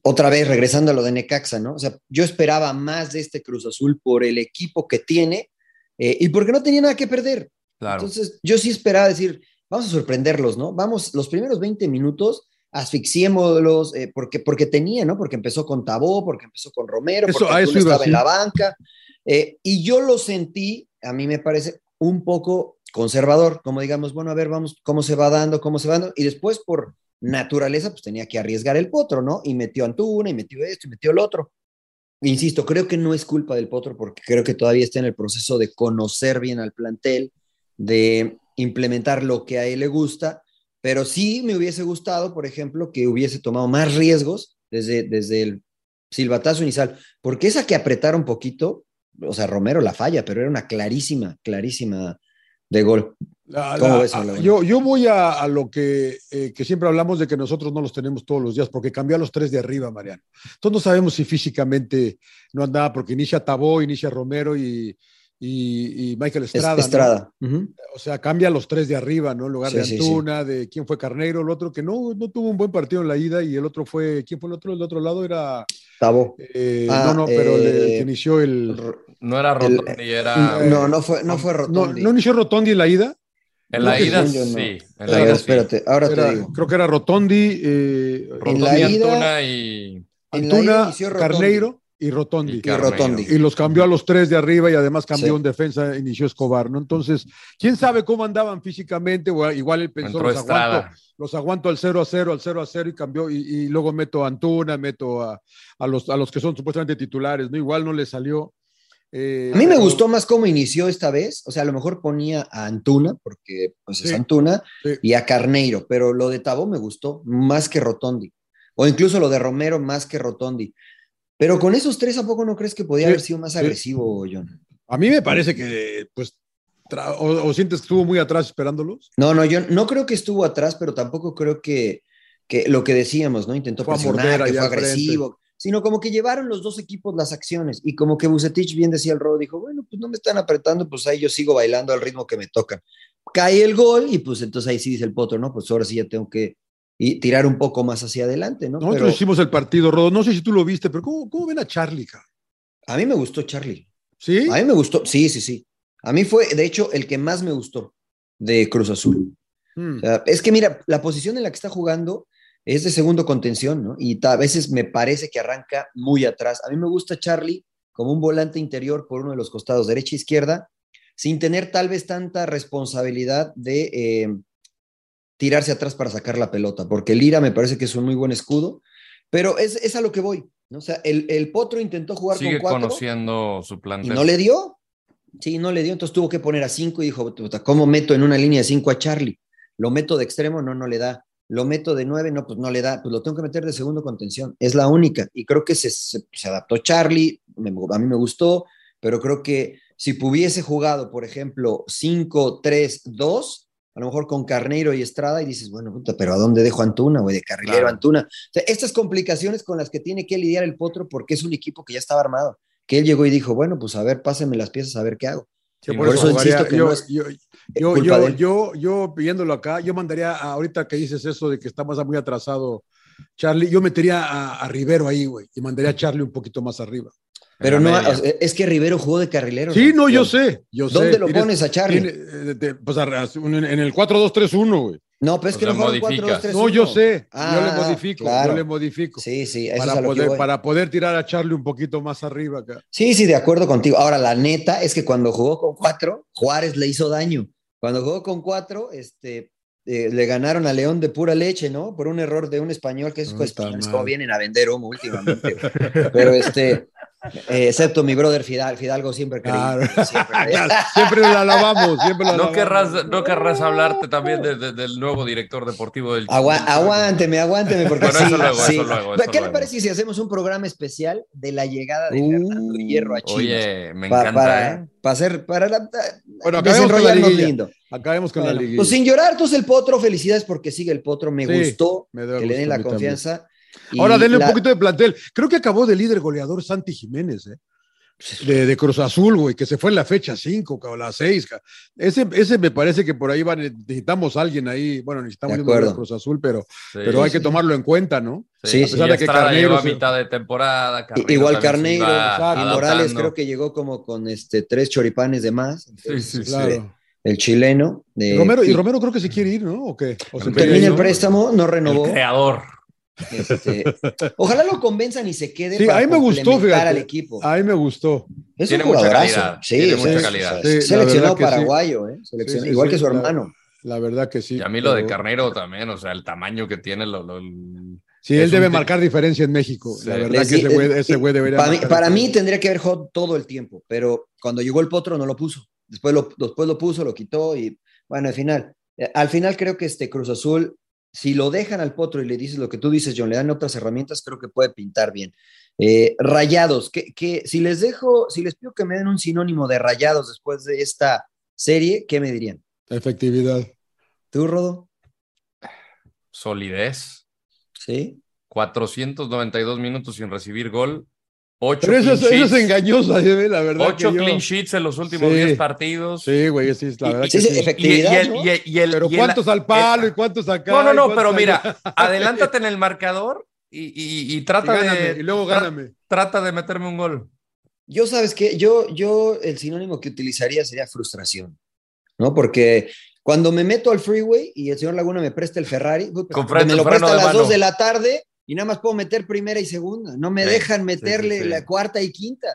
otra vez regresando a lo de Necaxa, ¿no? O sea, yo esperaba más de este Cruz Azul por el equipo que tiene eh, y porque no tenía nada que perder. Claro. Entonces, yo sí esperaba decir, vamos a sorprenderlos, ¿no? Vamos, los primeros 20 minutos, asfixiémoslos, eh, porque, porque tenía, ¿no? Porque empezó con Tabó, porque empezó con Romero, Eso- porque eso estaba en la banca. eh, y yo lo sentí, a mí me parece, un poco conservador, como digamos, bueno, a ver, vamos, cómo se va dando, cómo se va dando. Y después, por naturaleza, pues tenía que arriesgar el potro, ¿no? Y metió a Antuna, y metió esto, y metió lo otro. Insisto, creo que no es culpa del Potro porque creo que todavía está en el proceso de conocer bien al plantel, de implementar lo que a él le gusta, pero sí me hubiese gustado, por ejemplo, que hubiese tomado más riesgos desde, desde el silbatazo inicial, porque esa que apretaron poquito, o sea, Romero la falla, pero era una clarísima, clarísima de gol. La- ¿Cómo la- ves, a- Laguna? yo, yo voy a, a lo que, eh, que siempre hablamos de que nosotros no los tenemos todos los días, porque cambió a los tres de arriba, Mariano. Entonces no sabemos si físicamente no andaba, porque inicia Tabó, inicia Romero y, y, y Michael Es- Estrada. ¿no? Estrada. O sea, cambia a los tres de arriba, ¿no? En lugar Sí, de sí, Antuna, de quién fue Carneiro, el otro que no, no tuvo un buen partido en la ida y el otro fue, ¿quién fue el otro? El otro lado era, Tabó. eh, Ah, no, no, pero el, el eh, que inició el... No era El- Rotondi, era... No, no fue, no fue Rotondi. no inició Rotondi en la ida. en la ida, según yo no. sí. En la ida, sí. espérate, ahora Era- te digo. creo que era Rotondi, eh, En la Rotondi, ida- Antuna y... En la ida Antuna, inició Rotondi. Carneiro y Rotondi. Y Y Carneiro. Rotondi. Y los cambió a los tres de arriba y además cambió Sí. en defensa, inició Escobar, ¿no? Entonces, quién sabe cómo andaban físicamente, o igual él pensó, los aguanto, los aguanto al 0 a 0, al 0 a 0 y cambió, y, y luego meto a Antuna, meto a, a los, a los que son supuestamente titulares, ¿no? Igual no le salió. eh, A mí me pero- gustó más cómo inició esta vez. O sea, a lo mejor ponía a Antuna, porque pues es. Antuna, Sí. y a Carneiro, pero lo de Tabó me gustó más que Rotondi. O incluso lo de Romero más que Rotondi. Pero con esos tres, ¿a poco no crees que podía Sí, haber sido más sí. agresivo, John? A mí me parece que, pues, o, o sientes que estuvo muy atrás esperándolos. No, no, yo no creo que estuvo atrás, pero tampoco creo que, que lo que decíamos, ¿no? Intentó Fue presionar, que fue frente. agresivo, sino como que llevaron los dos equipos las acciones y como que Bucetich bien decía el rodo, dijo, bueno, pues no me están apretando, pues ahí yo sigo bailando al ritmo que me tocan. Cae el gol y pues entonces ahí sí dice el potro, ¿no? Pues ahora sí ya tengo que y tirar un poco más hacia adelante, ¿no? Nosotros Pero hicimos el partido, Rodo. No sé si tú lo viste, pero ¿cómo, cómo ven a Charlie? cabrón? a mí me gustó Charlie. ¿Sí? A mí me gustó, sí, sí, sí. A mí fue, de hecho, el que más me gustó de Cruz Azul. Mm. O sea, es que mira, la posición en la que está jugando es de segundo contención, ¿no? Y a veces me parece que arranca muy atrás. A mí me gusta Charlie como un volante interior por uno de los costados, derecha e izquierda, sin tener tal vez tanta responsabilidad de eh, tirarse atrás para sacar la pelota, porque Lira me parece que es un muy buen escudo, pero es, es a lo que voy. ¿no? O sea, el, el Potro intentó jugar Sigue con cuatro conociendo su y plantel. no le dio. Sí, no le dio, entonces tuvo que poner a cinco y dijo, "Puta, ¿cómo meto en una línea de cinco a Charlie? ¿Lo meto de extremo? No, no le da. ¿Lo meto de nueve? No, pues no le da. Pues lo tengo que meter de segundo contención. Es la única. Y creo que se, se- se adaptó Charlie, me- a mí me gustó, pero creo que si hubiese jugado, por ejemplo, 5-3-2, a lo mejor con Carneiro y Estrada, y dices, bueno, puta, pero ¿a dónde dejo Antuna, güey? De carrilero Claro. Antuna. O sea, estas complicaciones con las que tiene que lidiar el Potro porque es un equipo que ya estaba armado que él llegó y dijo, bueno, pues a ver, pásenme las piezas, a ver qué hago. Sí, por, por eso, eso jugaría- insisto que yo, no es yo, yo, culpa yo, de él. yo, yo pidiéndolo acá, yo mandaría, a- ahorita que dices eso de que está más muy atrasado Charlie, yo metería a, a Rivero ahí, güey, y mandaría a Charlie un poquito más arriba. Pero no, media. o sea, es que Rivero jugó de carrilero. Sí, no, yo John. sé, yo sé. ¿Dónde lo Tienes- pones a Charlie? tiene, eh, pues a- en el 4-2-3-1, güey. No, pero es O que sea, no fueron modificas. 4 2 3 No, yo sé, Ah, yo le modifico, claro. yo le modifico. Sí, sí, eso para, es a lo que poder, voy. para poder tirar a Charlie un poquito más arriba acá. Sí, sí, de acuerdo contigo. Ahora, la neta es que cuando jugó con cuatro, Juárez le hizo daño. Cuando jugó con cuatro, este, eh, le ganaron a León de pura leche, ¿no? Por un error de un español, que españoles madre. como vienen a vender humo últimamente. Pero este, Eh, excepto mi brother Fidal, Fidalgo siempre creí. Claro. Siempre, siempre lo alabamos, siempre lo No alabamos. querrás, no querrás hablarte también de- de- del nuevo director deportivo del Agua- aguánteme, aguánteme, porque Bueno, sí, eso luego, sí. eso luego, eso ¿Qué le luego. parece si hacemos un programa especial de la llegada de Uh, Fernando Hierro a Chivas? Oye, me Pa- encanta, para, ¿eh? para hacer, para la, Bueno, acabemos con la desenrollarnos liguilla. lindo. Acabemos con Bueno, la liguilla. pues sin llorar, entonces el potro, felicidades porque sigue el potro, me Sí, gustó me que le den la confianza. Y Ahora denle la- un poquito de plantel. Creo que acabó de líder goleador Santi Jiménez, ¿eh? De, de Cruz Azul, güey, que se fue en la fecha 5 o la 6. Ese, ese me parece que por ahí van, necesitamos a alguien ahí. Bueno, necesitamos De un jugador de acuerdo. Cruz Azul, pero, Sí, pero hay sí. que tomarlo en cuenta, ¿no? Sí, a sí. pesar de de que Carneiro se- mitad de temporada. Carneiro Igual Carneiro y. Morales creo que llegó como con este tres choripanes de más. Sí, sí, sí. Claro. El chileno. de- Romero, y y Romero creo que se quiere ir, ¿no? ¿O qué? ¿O se Termina el préstamo, no El renovó. creador. Este, ojalá lo convenzan y se quede. Sí, para a mí me gustó, fíjate. al equipo. A mí me gustó. Es Tiene un mucha calidad, Sí, tiene sí, mucha calidad. sí, Sí, la seleccionado paraguayo, ¿eh? Seleccion- Sí, sí, igual sí, que su la- hermano. La verdad que sí. Y a mí lo de Carneiro también, o sea, el tamaño que tiene. Lo, lo- Sí, él debe marcar diferencia en México. Sí. La verdad Les que di- ese güey, eh, ese güey debería. para mí, para mí tendría que haber hot todo el tiempo, pero cuando llegó el potro no lo puso. Después lo, después lo puso, lo quitó y bueno, al final, eh, al final creo que este Cruz Azul, si lo dejan al potro y le dices lo que tú dices, John, le dan otras herramientas, creo que puede pintar bien. Eh, rayados, que, que si les dejo, si les pido que me den un sinónimo de rayados después de esta serie, ¿qué me dirían? Efectividad. ¿Tú, Rodo? solidez. ¿Sí? 492 minutos sin recibir gol. 8 Pero eso, eso es engañosa, ¿eh? la verdad. Ocho que yo- clean sheets en los últimos Sí. 10 partidos. Sí, güey, sí, la Y- verdad y- que Sí, sí, sí. Y, y efectividad, el, ¿no? y el- y el- Pero el- ¿cuántos al palo eh, y cuántos acá? No, no, no, pero mira, adelántate en el marcador y, y- y Y, trata gáname, de. y luego tra- gáname. Trata de meterme un gol. Yo, ¿sabes qué? Yo, yo, el sinónimo que utilizaría sería frustración, ¿no? Porque cuando me meto al freeway y el señor Laguna me presta el Ferrari, pues, me lo presta a las mano. 2 de la tarde y nada más puedo meter primera y segunda. No me Sí, dejan meterle sí, sí. la cuarta y quinta.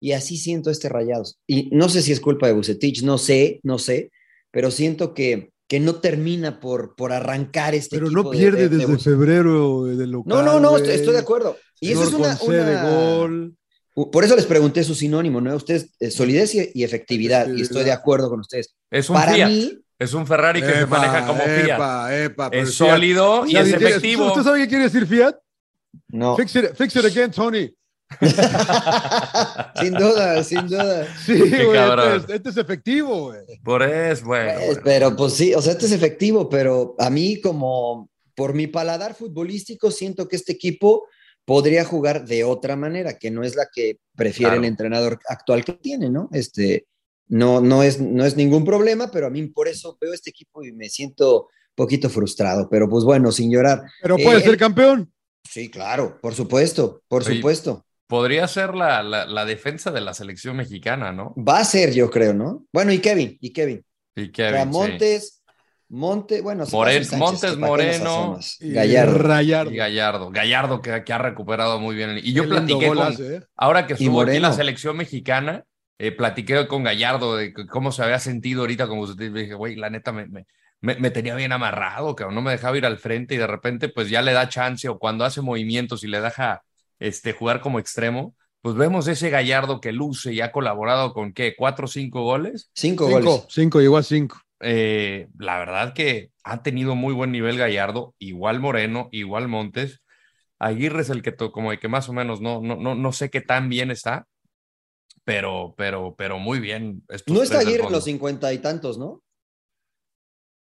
Y así siento este rayados. Y no sé si es culpa de Bucetich, no sé, no sé, pero siento que, que no termina por, por arrancar este Pero equipo no de- pierde de- de desde febrero de local. No, no, no, estoy, estoy de acuerdo. Y eso es una, una- gol. por eso les pregunté su sinónimo, ¿no? Ustedes, eh, solidez y, efectividad, y estoy de acuerdo con ustedes. Es un Para Fiat. mí, Es un Ferrari que se Epa, maneja como Fiat. epa, epa, pero Es Fiat- sólido y ¿Sabe es efectivo. ¿Usted sabe qué quiere decir Fiat? No. Fix it, fix it again, Tony. sin duda, sin duda. Sí, güey, cabrón. este, es- este es efectivo, güey. Por eso, bueno. Pues, bueno. pero pues sí, o sea, este es efectivo, pero a mí como por mi paladar futbolístico siento que este equipo podría jugar de otra manera, que no es la que prefiere Claro. el entrenador actual que tiene, ¿no? Este, no, no, es, no es ningún problema, pero a mí por eso veo este equipo y me siento un poquito frustrado, pero pues bueno, sin llorar. Pero puede Eh, ser el- campeón. Sí, claro, por supuesto, por Oye, supuesto. Podría ser la, la, la defensa de la selección mexicana, ¿no? Va a ser, yo creo, ¿no? Bueno, y Kevin, y Kevin. Y O Kevin, sea, sí. Montes, Monte, bueno, pasa Sánchez, Montes, ¿para qué nos Moreno? Y Gallardo. Gallardo. Y Gallardo. Gallardo que, que ha recuperado muy bien. Y yo Qué platiqué con, hace, ¿eh? ahora que Y estuvo aquí en la selección mexicana, eh, platiqué con Gallardo de cómo se había sentido ahorita como usted. Dije, güey, la neta me, me, me- me tenía bien amarrado, que no me dejaba ir al frente y de repente pues ya le da chance o cuando hace movimientos y le deja este, jugar como extremo, pues vemos ese Gallardo que luce y ha colaborado con qué, cuatro o cinco goles. Cinco, Cinco, goles. cinco, llegó a cinco. Eh, la verdad que ha tenido muy buen nivel Gallardo, igual Moreno, igual Montes. Aguirre es el que to- como el que más o menos no, no, no, no sé qué tan bien está, pero, pero, pero muy bien. estos No está Aguirre en los cincuenta y tantos, ¿no?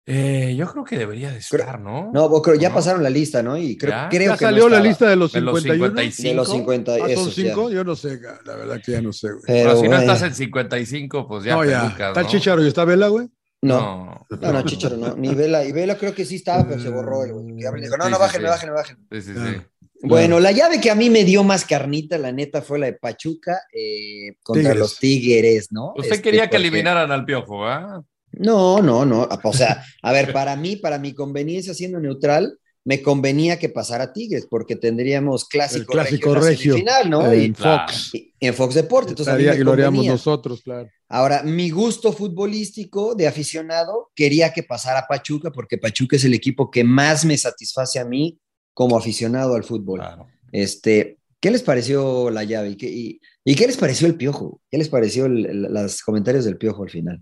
Eh, yo creo que debería de estar, ¿no? No, vos creo, ya ¿No? pasaron la lista, ¿no? Y creo, ¿Ya? creo ¿Ya que no salió la lista de los De los 51? 55. de los 50. Ah, ¿Son esos, ya. cinco? Yo no sé, la verdad que ya no sé, güey. Pero Pero si no estás en 55, pues ya no, ya. pelucas, ¿Está ¿no? Chicharo y está Vela, güey? No, no, no, Chicharo, no. Ni Vela. Y Vela creo que sí estaba, pero se borró el güey. Dijo, no, no, sí, bájenme, sí. bájenme, bájenme. Sí, sí, sí. Bueno, la llave que a mí me dio más carnita, la neta, fue la de Pachuca eh, contra Tigres. los Tigres, ¿no? Usted Este, quería que porque- eliminaran al piojo, ¿ah? No, no, no. O sea, a ver, para mí, para mi conveniencia siendo neutral, me convenía que pasara Tigres, porque tendríamos clásico, El clásico regio semifinal, ¿no? En Y-. Fox. y- en Fox Deportes. Entonces, a mí Estaría- me y lo haríamos nosotros, claro. Ahora, mi gusto futbolístico de aficionado quería que pasara Pachuca, porque Pachuca es el equipo que más me satisface a mí como aficionado al fútbol. Claro. Este, ¿Qué les pareció la llave? ¿Y qué- y ¿Y qué les pareció el piojo? ¿Qué les pareció los comentarios del piojo al final?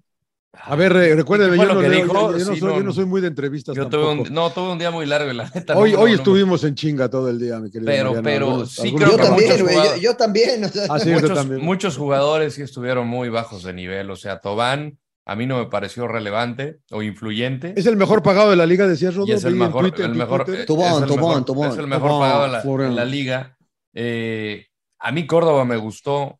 A ver, re- recuérdeme, ¿Qué fue yo lo no, que leo- dijo? yo- yo no Sí, soy, no, yo no soy muy de entrevistas Yo tuve un, no, tuve un día muy largo y la neta. Hoy, no, hoy no, no. estuvimos en chinga todo el día, mi querido Pero- Mariano. pero sí creo Yo que también, muchos yo, también. o sea, Ah, sí, muchos, también. muchos jugadores sí estuvieron muy bajos de nivel. O sea, Tobán a mí no me pareció relevante o influyente. Es el mejor pagado de la liga, decías Rodo. y es el mejor, Twitter, el mejor, Tobán, es el Tobán, mejor- Tobán. es el mejor pagado en la, Florian. en la liga. Eh, a mí Córdoba me gustó,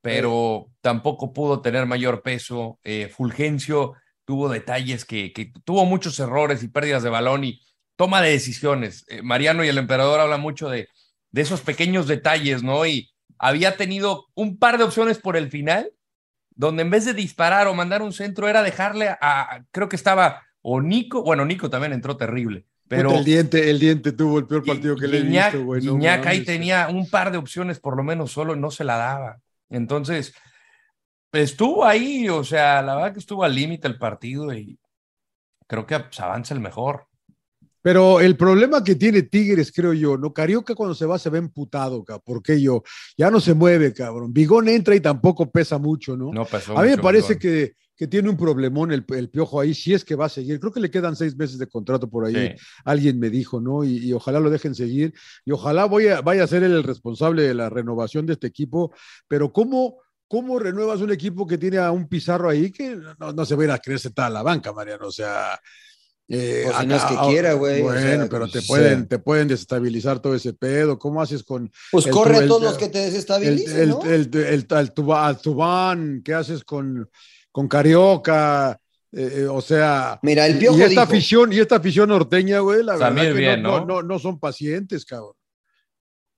pero tampoco pudo tener mayor peso. Eh, Fulgencio tuvo detalles que, que tuvo muchos errores y pérdidas de balón y toma de decisiones. Eh, Mariano y el emperador hablan mucho de, de esos pequeños detalles, ¿no? Y había tenido un par de opciones por el final, donde en vez de disparar o mandar un centro era dejarle a, a- creo que estaba o Nico, bueno, Nico también entró terrible, pero el diente, el diente tuvo el peor partido que le he visto, güey. no ahí tenía un par de opciones, por lo menos solo, no se la daba. Entonces, estuvo ahí, o sea, la verdad que estuvo al límite el partido y creo que pues, avanza el mejor. Pero el problema que tiene Tigres, creo yo, ¿no? Carioca cuando se va se ve emputado, cabrón. ¿Por yo? Ya no se mueve, cabrón. Vigón entra y tampoco pesa mucho, ¿no? No pasó a mí me parece Bigón. que, que tiene un problemón el, el piojo ahí, si es que va a seguir. Creo que le quedan seis meses de contrato por ahí. Sí. Alguien me dijo, ¿no? Y, y ojalá lo dejen seguir. Y ojalá voy a, vaya a ser él el responsable de la renovación de este equipo. Pero ¿cómo, cómo renuevas un equipo que tiene a un Pizarro ahí que no, no se va a ir a creer sentada a la banca, Mariano? O sea. eh, Pues si no es que acá- quiera, güey, o Bueno, sea, pero pues, te o pueden, sea. te pueden desestabilizar todo ese pedo. ¿Cómo haces con Pues El corre a el- todos los que te el, desestabilicen, el, ¿no? el, el, el- Tubán? ¿Qué haces con, con Carioca? Eh, eh, o sea, Mira, el y- Piojo y esta dijo- afición, y esta afición norteña, güey, la verdad que bien, no, ¿no? no, no, no son pacientes, cabrón.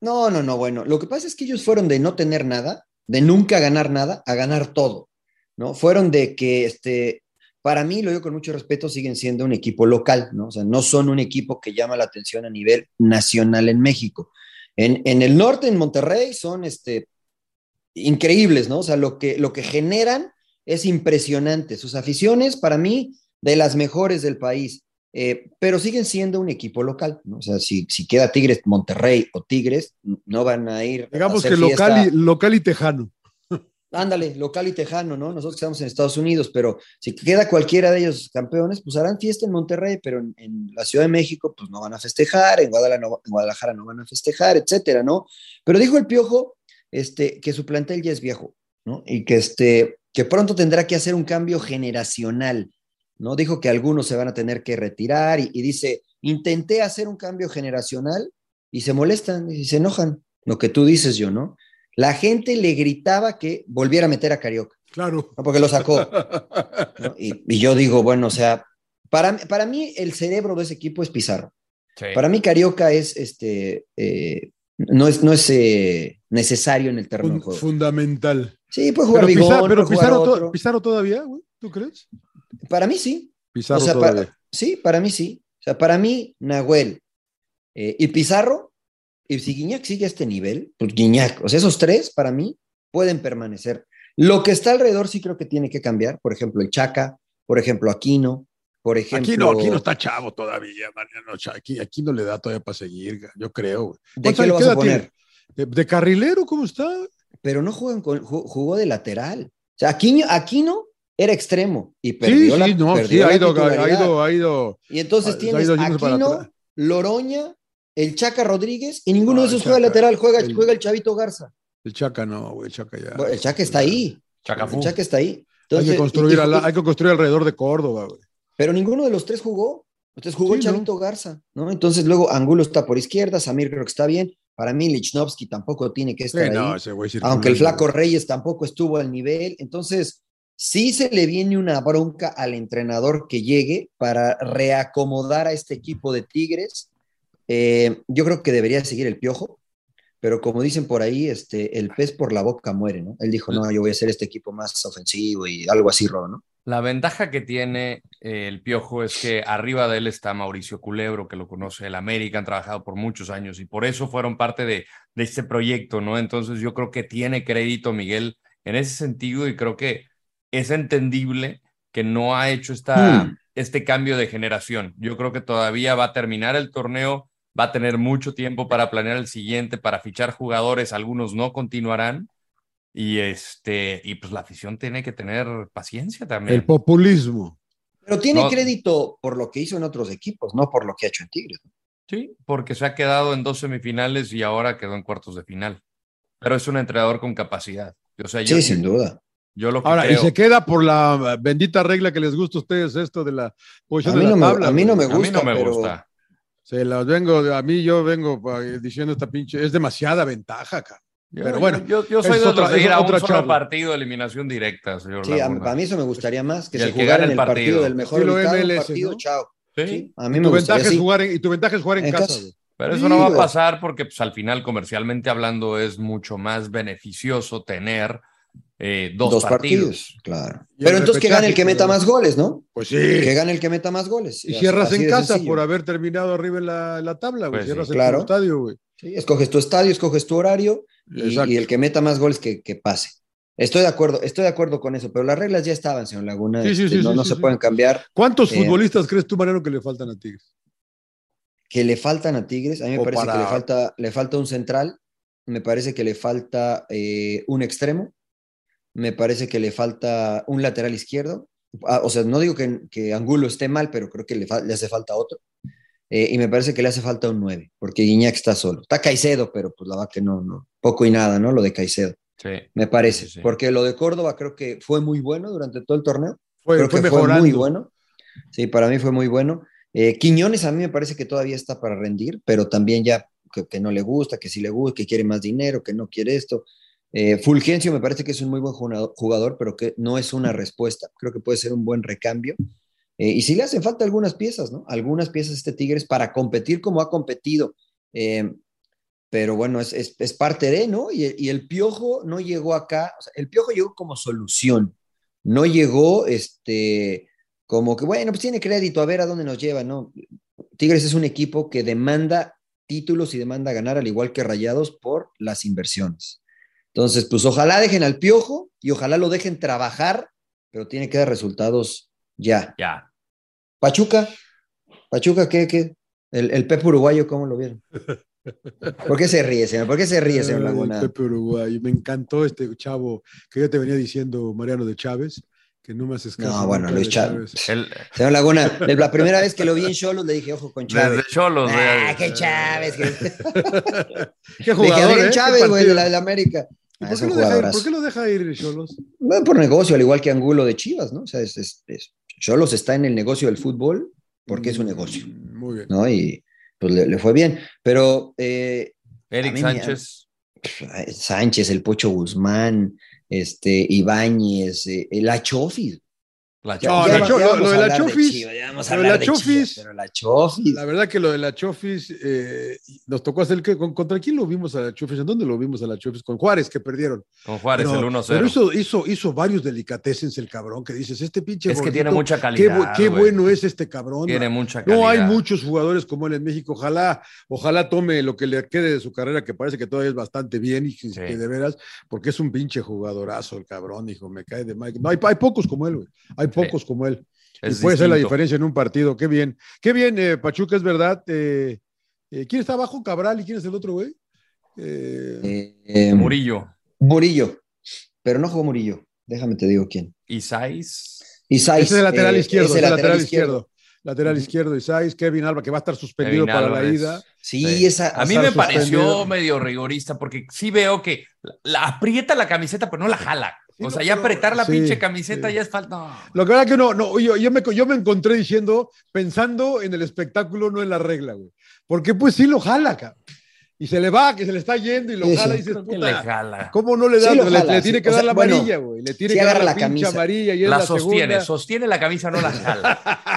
No, no, no, bueno, lo que pasa es que ellos fueron de no tener nada, de nunca ganar nada, a ganar todo, ¿no? Fueron de que, este, para mí, lo digo con mucho respeto, siguen siendo un equipo local, ¿no? O sea, no son un equipo que llama la atención a nivel nacional en México. En, en el norte, en Monterrey, son, este, increíbles, ¿no? O sea, lo que, lo que generan es impresionante. Sus aficiones, para mí, de las mejores del país. Eh, pero siguen siendo un equipo local, ¿no? O sea, si, si queda Tigres Monterrey o Tigres, no van a ir. a Digamos que local y, local y tejano. Ándale, local y tejano, ¿no? Nosotros estamos en Estados Unidos, pero si queda cualquiera de ellos campeones, pues harán fiesta en Monterrey, pero en, en la Ciudad de México, pues no van a festejar, en Guadalajara, no, en Guadalajara no van a festejar, etcétera, ¿no? Pero dijo el Piojo este, que su plantel ya es viejo, ¿no? Y que, este, que pronto tendrá que hacer un cambio generacional, ¿no? Dijo que algunos se van a tener que retirar y, y dice, intenté hacer un cambio generacional y se molestan y se enojan, lo que tú dices yo, ¿no? La gente le gritaba que volviera a meter a Carioca, Claro. ¿no? porque lo sacó. ¿no? Y, y yo digo, bueno, o sea, para, para mí el cerebro de ese equipo es Pizarro. Sí. Para mí Carioca es, este, eh, no es, no es eh, necesario en el terreno de Fun- juego. fundamental. Sí, puede jugar Pero, Bigón, Pizarro, pero Pizarro, to- otro. Pizarro todavía, güey, ¿tú crees? Para mí sí. Pizarro O sea, todavía. para, sí, para mí sí. O sea, para mí, Nahuel eh, y Pizarro, y si Guiñac sigue a este nivel, pues Guiñac, o sea, esos tres para mí pueden permanecer. Lo que está alrededor sí creo que tiene que cambiar. Por ejemplo, el Chaca, por ejemplo, Aquino, por ejemplo. Aquí no, aquí no está chavo todavía, Mariano. Aquí, aquí no le da todavía para seguir, yo creo. güey. ¿De ¿Cuántos qué lo vas a poner? ¿De, de carrilero cómo está? Pero no juegan con, ju- jugó de lateral. O sea, Aquino, Aquino era extremo y Sí, perdió la sí, no, perdió sí, ha ido, ha ido, ha ido. Y entonces ha- tienes ha Aquino. Loroña, el Chaca Rodríguez y ninguno No, de esos juega Chaca, lateral, juega el- juega el Chavito Garza. El Chaca no, güey, el Chaca ya. Bueno, el Chaca está ahí. Chacafú. El Chaca está ahí. hay, que construir y- y- a la- hay que construir alrededor de Córdoba, güey. Pero ninguno de los tres jugó. Entonces jugó Sí, el ¿no? Chavito Garza, ¿no? Entonces luego Angulo está por izquierda, Samir creo que está bien. Para mí Lichnowsky tampoco tiene que Sí, estar no, ahí. ese Aunque el Flaco. Reyes tampoco estuvo al nivel. Entonces, sí se le viene una bronca al entrenador que llegue para reacomodar a este equipo de Tigres. Eh, yo creo que debería seguir el piojo, pero como dicen por ahí, este, el pez por la boca muere, ¿no? Él dijo, no, yo voy a hacer este equipo más ofensivo y algo así, ¿no? La ventaja que tiene eh, el Piojo es que arriba de él está Mauricio Culebro, que lo conoce el América, han trabajado por muchos años y por eso fueron parte de, de este proyecto, ¿no? Entonces yo creo que tiene crédito Miguel en ese sentido y creo que es entendible que no ha hecho esta, Hmm. este cambio de generación. Yo creo que todavía va a terminar el torneo, va a tener mucho tiempo para planear el siguiente, para fichar jugadores, algunos no continuarán Y este, y pues la afición tiene que tener paciencia también. El populismo. Pero tiene No. crédito por lo que hizo en otros equipos, no por lo que ha hecho en Tigres. Sí, porque se ha quedado en dos semifinales y ahora quedó en cuartos de final. Pero es un entrenador con capacidad. O sea, yo, Sí, sin duda. yo lo que Ahora, creo, y se queda por la bendita regla que les gusta a ustedes esto de la A posición mí de la no me, tabla. a mí no me güey. a mí gusta, no me pero gusta. Se las vengo, a mí yo vengo eh, diciendo esta pinche, es demasiada ventaja acá. Yo- Pero bueno, yo, yo soy de otra- los de ir a un solo partido de eliminación directa, señor sí, a, Laguna. a mí eso me gustaría más, que Y se el que jugara gane en el el partido, partido. del mejor un MLS, partido, ¿no? chao. Sí, Sí, a mí Y me tu, ventaja gustaría es jugar en, y tu ventaja es jugar en, En casa. Pero eso Sí, no va a pasar porque pues, al final, comercialmente hablando, es mucho más beneficioso tener eh, dos, Dos, partidos. partidos. claro. Y el Pero entonces que gane el que meta pues, más goles, ¿no? Pues sí. Que gane el que meta más goles. Y cierras en casa sencillo. por haber terminado arriba en la, en la tabla, güey. Pues sí, cierras el claro. puro estadio, güey. Sí, escoges tu estadio, escoges tu horario y, el que meta más goles que, que pase. Estoy de acuerdo, estoy de acuerdo con eso, pero las reglas ya estaban, señor Laguna. Sí, sí, este, sí, no sí, no sí, se sí. pueden cambiar. ¿Cuántos Eh, futbolistas crees tú, Mariano, que le faltan a Tigres? Que le faltan a Tigres, a mí me O parece para- que le falta, le falta un central, me parece que le falta eh, un extremo, me parece que le falta un lateral izquierdo. Ah, o sea, no digo que, que Angulo esté mal, pero creo que le hace falta otro. Eh, y me parece que le hace falta un 9, porque Guiñac está solo. Está Caicedo, pero pues la va que no, no, poco y nada, ¿no? Lo de Caicedo, Sí. me parece. Sí. Porque lo de Córdoba creo que fue muy bueno durante todo el torneo. Fue, creo fue que fue mejorando. muy bueno. Sí, para mí fue muy bueno. Eh, Quiñones a mí me parece que todavía está para rendir, pero también ya que, que no le gusta, que sí le gusta, que quiere más dinero, que no quiere esto. Eh, Fulgencio me parece que es un muy buen jugador, jugador, pero que no es una respuesta. Creo que puede ser un buen recambio. Eh, y sí le hacen falta algunas piezas, ¿no? Algunas piezas a este Tigres para competir como ha competido. Eh, pero bueno, es, es, parte de, ¿no? Y, el- y el Piojo no llegó acá, o sea, el Piojo llegó como solución, no llegó este, como que, bueno, pues tiene crédito, a ver a dónde nos lleva, ¿no? Tigres es un equipo que demanda títulos y demanda ganar, al igual que Rayados, por las inversiones. Entonces, pues ojalá dejen al Piojo y ojalá lo dejen trabajar, pero tiene que dar resultados ya. Ya. Pachuca, Pachuca, ¿qué? qué? El, el Pepe Uruguayo, ¿cómo lo vieron? ¿Por qué se ríe, señor? ¿Por qué se ríe, señor Ay, Laguna? Pepe Uruguay. Me encantó este chavo que ya te venía diciendo Mariano de Chávez, que no me haces caso. No, bueno, Luis Chávez. El, Señor Laguna, la primera vez que lo vi en Cholos le dije, ojo con Chávez. desde Cholos. Ah, qué Chávez. Qué dije, jugador, Adrián ¿eh? Chávez, güey, de la, de la América. ¿Y Ah, ¿Por es qué, un lo deja ir, jugadorazo. ¿Por qué lo deja ir Cholos? Bueno, por negocio, al igual que Angulo de Chivas, ¿no? O sea, es, es- es- Cholos está en el negocio del fútbol porque es un negocio, Mm, Muy bien. ¿no? Y pues le, le fue bien. Pero eh, Eric mí Sánchez. Sánchez, el Pocho Guzmán, este, Ibáñez, eh, la Chofis. La Ya- No, ya la va- Cho- ya lo- vamos lo a de la Chofis- lo de la de Chofis- pero la Chofis. La verdad que lo de la Chofis, eh, nos tocó hacer que con- contra quién lo vimos a la Chofis, ¿en dónde lo vimos a la Chofis? Con Juárez que perdieron. Con Juárez, pero, el 1-0. pero hizo, hizo, hizo varios delicatesens el cabrón que dices, este pinche es que tiene mucha calidad. qué bueno es este cabrón. Tiene man. mucha calidad. No hay muchos jugadores como él en México. Ojalá, ojalá tome lo que le quede de su carrera, que parece que todavía es bastante bien y que, Sí. que de veras, porque es un pinche jugadorazo el cabrón, hijo, me cae de Mike. No, hay, hay pocos como él, güey. Hay pocos como él. Es y puede ser la diferencia en un partido. Qué bien. Qué bien, eh, Pachuca, es verdad. Eh, eh, ¿Quién está abajo? Cabral y quién es el otro, güey? Eh, Eh, eh, Murillo. Murillo. Pero no jugó Murillo. Déjame te digo quién. Isais. Isais. ese es el lateral eh, izquierdo, es el lateral izquierdo. Lateral izquierdo, Isais, Kevin Alba, que va a estar suspendido Kevin para la ida. Sí, Sí. esa. A mí me pareció medio rigorista porque sí veo que la, la aprieta la camiseta, pero no la jala. O sea, ya apretar la sí, pinche camiseta sí. ya es falta. no. Lo que verdad que no, no yo, yo, me, yo me encontré diciendo, pensando en el espectáculo, no en la regla, güey. Porque pues sí lo jala, cabrón. Y se le va, que se le está yendo y lo Sí, jala y dices, ¿Quién le puta, jala? ¿cómo no le da? Sí lo le, jala, le tiene sí. que O dar sea, la bueno, amarilla, güey. Le tiene sí que dar la, la pinche camisa. amarilla y es La, la, sostiene, segunda. sostiene la camisa, no la jala.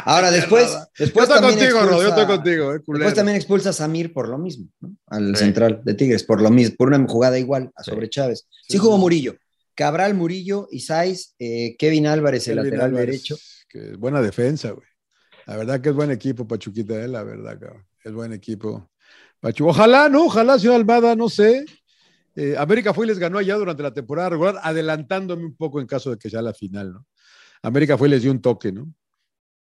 Ahora, después. Yo después estoy también contigo, Rod, yo expulsa- estoy contigo, eh, culero. Después también expulsa a Samir por lo mismo, ¿no? Al Sí. central de Tigres, por lo mismo, por una jugada igual a sobre Chávez. Sí, jugó sí. Murillo. Cabral, Murillo, Isais, eh, Kevin Álvarez, el lateral Álvarez, derecho. Que es buena defensa, güey. La verdad que es buen equipo, Pachuquita, eh, la verdad, cabrón. Es buen equipo. Pachu, ojalá, ¿no? Ojalá, señor Almada, no sé. Eh, América fue y les ganó allá durante la temporada regular, adelantándome un poco en caso de que sea la final, ¿no? América fue y les dio un toque, ¿no?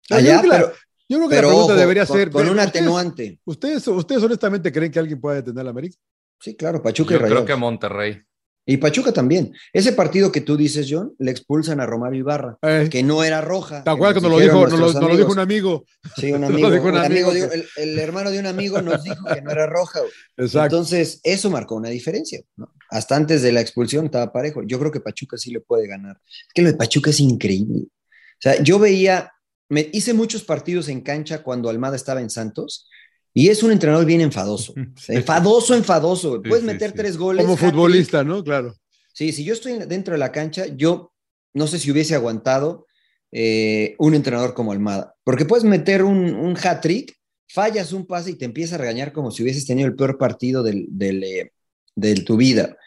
Yo Allá, creo que la- pero, yo creo que pero la pregunta ojo, debería con, ser. con un ¿ustedes- atenuante. Ustedes, ¿Ustedes honestamente creen que alguien pueda detener a la América? Sí, claro, Pachuca Yo y creo que Monterrey. Y Pachuca también. Ese partido que tú dices, John, le expulsan a Romario Ibarra, Eh, que no era roja. ¿Te acuerdas que cuando lo dijeron dijo, nos lo, nuestros nos lo dijo un amigo? Sí, un amigo. un el, amigo amigo de- el- el hermano de un amigo nos dijo que no era roja. Exacto. Entonces, eso marcó una diferencia. ¿no? Hasta antes de la expulsión estaba parejo. Yo creo que Pachuca sí le puede ganar. Es que lo de Pachuca es increíble. O sea, yo veía, me hice muchos partidos en cancha cuando Almada estaba en Santos y es un entrenador bien enfadoso. Enfadoso, enfadoso. Puedes sí, meter sí. tres goles. Como hat-trick. futbolista, ¿no? Claro. Sí, si yo estoy dentro de la cancha, yo no sé si hubiese aguantado eh, un entrenador como Almada, porque puedes meter un, un hat-trick, fallas un pase y te empieza a regañar como si hubieses tenido el peor partido del, del, eh, de tu vida.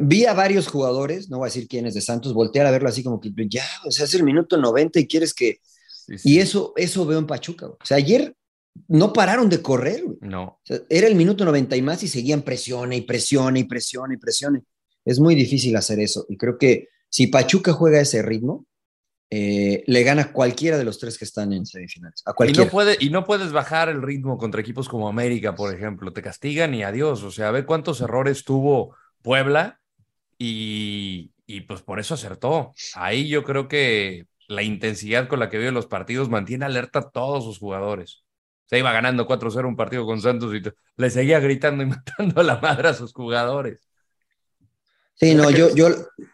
Vi a varios jugadores, no voy a decir quiénes de Santos, voltear a verlo así como que ya, o sea, es el minuto 90 y quieres que... Y eso, eso veo en Pachuca. O sea, ayer no pararon de correr. güey. No. O sea, era el minuto 90 y más y seguían presione y presione y presione y presione. Es muy difícil hacer eso. Y creo que si Pachuca juega a ese ritmo, eh, le gana a cualquiera de los tres que están en semifinales. A Y no, puede, y no puedes bajar el ritmo contra equipos como América, por ejemplo. Te castigan y adiós. O sea, ve cuántos errores tuvo Puebla y, y pues por eso acertó. Ahí yo creo que la intensidad con la que veo los partidos mantiene alerta a todos sus jugadores. Se iba ganando 4-0 un partido con Santos y le seguía gritando y matando a la madre a sus jugadores. Sí, no, yo, yo,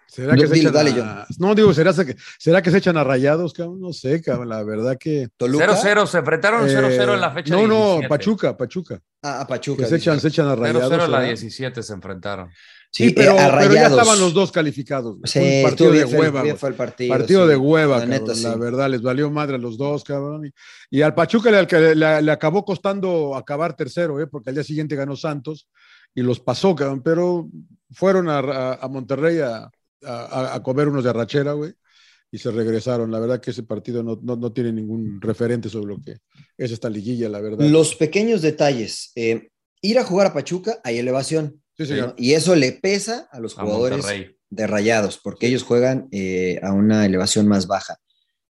¿Será que se echan dale, a... No, digo, ¿será, que- ¿será que se echan a rayados, cabrón? No sé, cabrón, la verdad que... Toluca. 0-0, se enfrentaron 0-0 en la Eh, fecha No, no, 17. Pachuca, Pachuca. Ah, a Pachuca. Que se echan, se echan a rayados. 0-0 en la ¿verdad? 17 se enfrentaron. Sí, pero, eh, a pero ya estaban los dos calificados. Sí, Fue un estuvo partido de hueva. fue el partido. Partido sí. de hueva, La neta, verdad, les valió madre a los dos, cabrón. Y, y al Pachuca le, le- le- le acabó costando acabar tercero, ¿eh? porque al día siguiente ganó Santos y los pasó, cabrón, pero fueron a, a- a Monterrey a, a- a comer unos de arrachera, güey, y se regresaron. La verdad que ese partido no, no- no tiene ningún referente sobre lo que es esta liguilla, la verdad. Los pequeños detalles. eh, ir a jugar a Pachuca hay elevación. Sí, señor. ¿no? Y eso le pesa a los A jugadores Monterrey. de Rayados, porque ellos juegan eh, a una elevación más baja.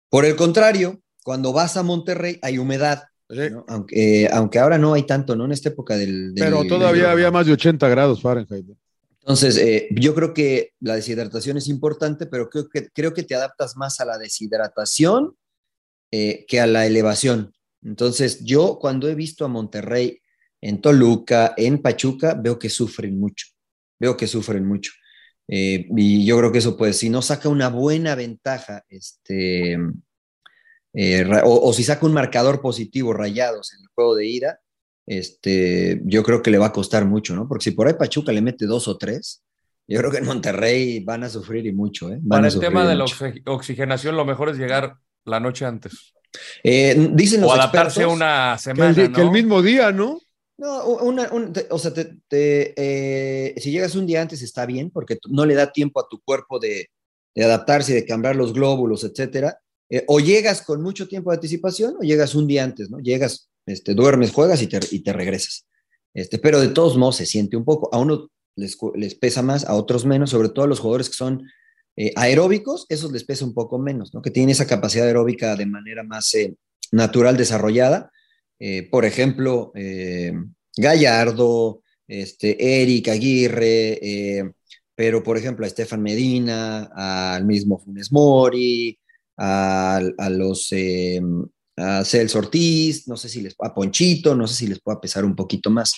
Por el contrario, cuando vas a Monterrey hay humedad, Sí. ¿no? aunque, eh, aunque ahora no hay tanto, ¿no? En esta época del... del- Pero todavía del- había más de 80 grados Fahrenheit. Entonces, eh, yo creo que la deshidratación es importante, pero creo que, creo que te adaptas más a la deshidratación eh, que a la elevación. Entonces, yo cuando he visto a Monterrey en Toluca, en Pachuca, veo que sufren mucho. Veo que sufren mucho. Eh, y yo creo que eso, pues, si no saca una buena ventaja, este, eh, o, o si saca un marcador positivo rayados en el juego de ida, este, yo creo que le va a costar mucho, ¿no? Porque si por ahí Pachuca le mete dos o tres, yo creo que en Monterrey van a sufrir y mucho, ¿eh? Van Para el tema de la mucho. oxigenación, lo mejor es llegar la noche antes. Eh, dicen los O adaptarse expertos- una Que semana. el, di- ¿no? que el mismo día, ¿no? No, una, o sea, te- eh, si llegas un día antes está bien, porque no le da tiempo a tu cuerpo de, de adaptarse de cambiar los glóbulos, etcétera. Eh, o llegas con mucho tiempo de anticipación o llegas un día antes, ¿no? Llegas, este, duermes, juegas y te, y te regresas. Este, pero de todos modos se siente un poco. A uno les, les pesa más, a otros menos, sobre todo a los jugadores que son eh, aeróbicos, esos les pesa un poco menos, ¿no? Que tienen esa capacidad aeróbica de manera más eh, natural desarrollada. Eh, por ejemplo, eh, Gallardo, este, Eric Aguirre, eh, pero por ejemplo a Estefan Medina, al mismo Funes Mori, a, los a Celso Ortiz, no sé si les a Ponchito, no sé si les pueda pesar un poquito más,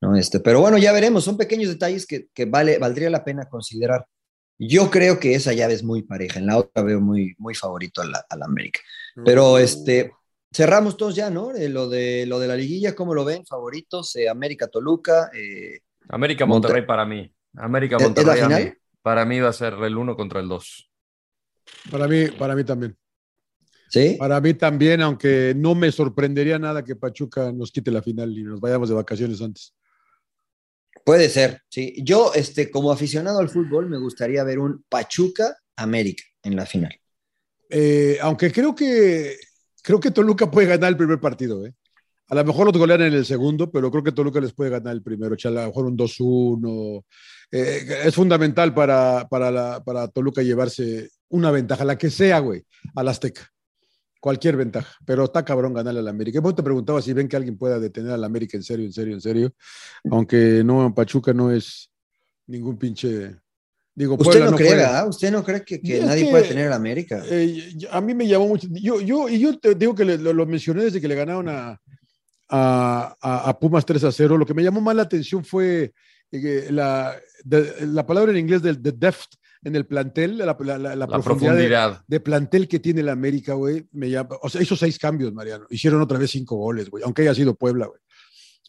¿no? Este, pero bueno, ya veremos, son pequeños detalles que, que vale, valdría la pena considerar. Yo creo que esa llave es muy pareja, en la otra veo muy, muy favorito a la, a la América. Pero este, cerramos todos ya, ¿no? Eh, lo, de, lo de la liguilla, ¿cómo lo ven? Favoritos, eh, América Toluca. eh, América Monte- Monterrey para mí. América ¿Es- es la Monterrey a mí. Para mí va a ser el 1 contra el 2. Para mí, para mí también. ¿Sí? Para mí también, aunque no me sorprendería nada que Pachuca nos quite la final y nos vayamos de vacaciones antes. Puede ser, sí. Yo, este, como aficionado al fútbol, me gustaría ver un Pachuca América en la final. Eh, aunque creo que creo que Toluca puede ganar el primer partido, ¿eh? A lo mejor los golean en el segundo, pero creo que Toluca les puede ganar el primero, echar a lo mejor un 2-1. Eh, es fundamental para, para, la- para Toluca llevarse una ventaja, la que sea, güey, al Azteca. Cualquier ventaja, pero está cabrón ganarle al América. Vos te preguntaba si ven que alguien pueda detener al América en serio, en serio, en serio. Aunque no, Pachuca no es ningún pinche Digo, Usted Puebla no, cree. ¿Usted no cree que, nadie que- puede tener a América? Eh, a mí me llamó mucho. Yo, yo, y yo te digo que le- lo, lo mencioné desde que le ganaron a, a, a- a Pumas 3 a 0. Lo que me llamó más la atención fue eh, la, de- la palabra en inglés del de depth en el plantel, la, la- la- la La profundidad, de- profundidad. De, plantel que tiene el América, güey. Me llama, o sea, hizo seis cambios, Mariano. Hicieron otra vez cinco goles, güey, aunque haya sido Puebla, güey.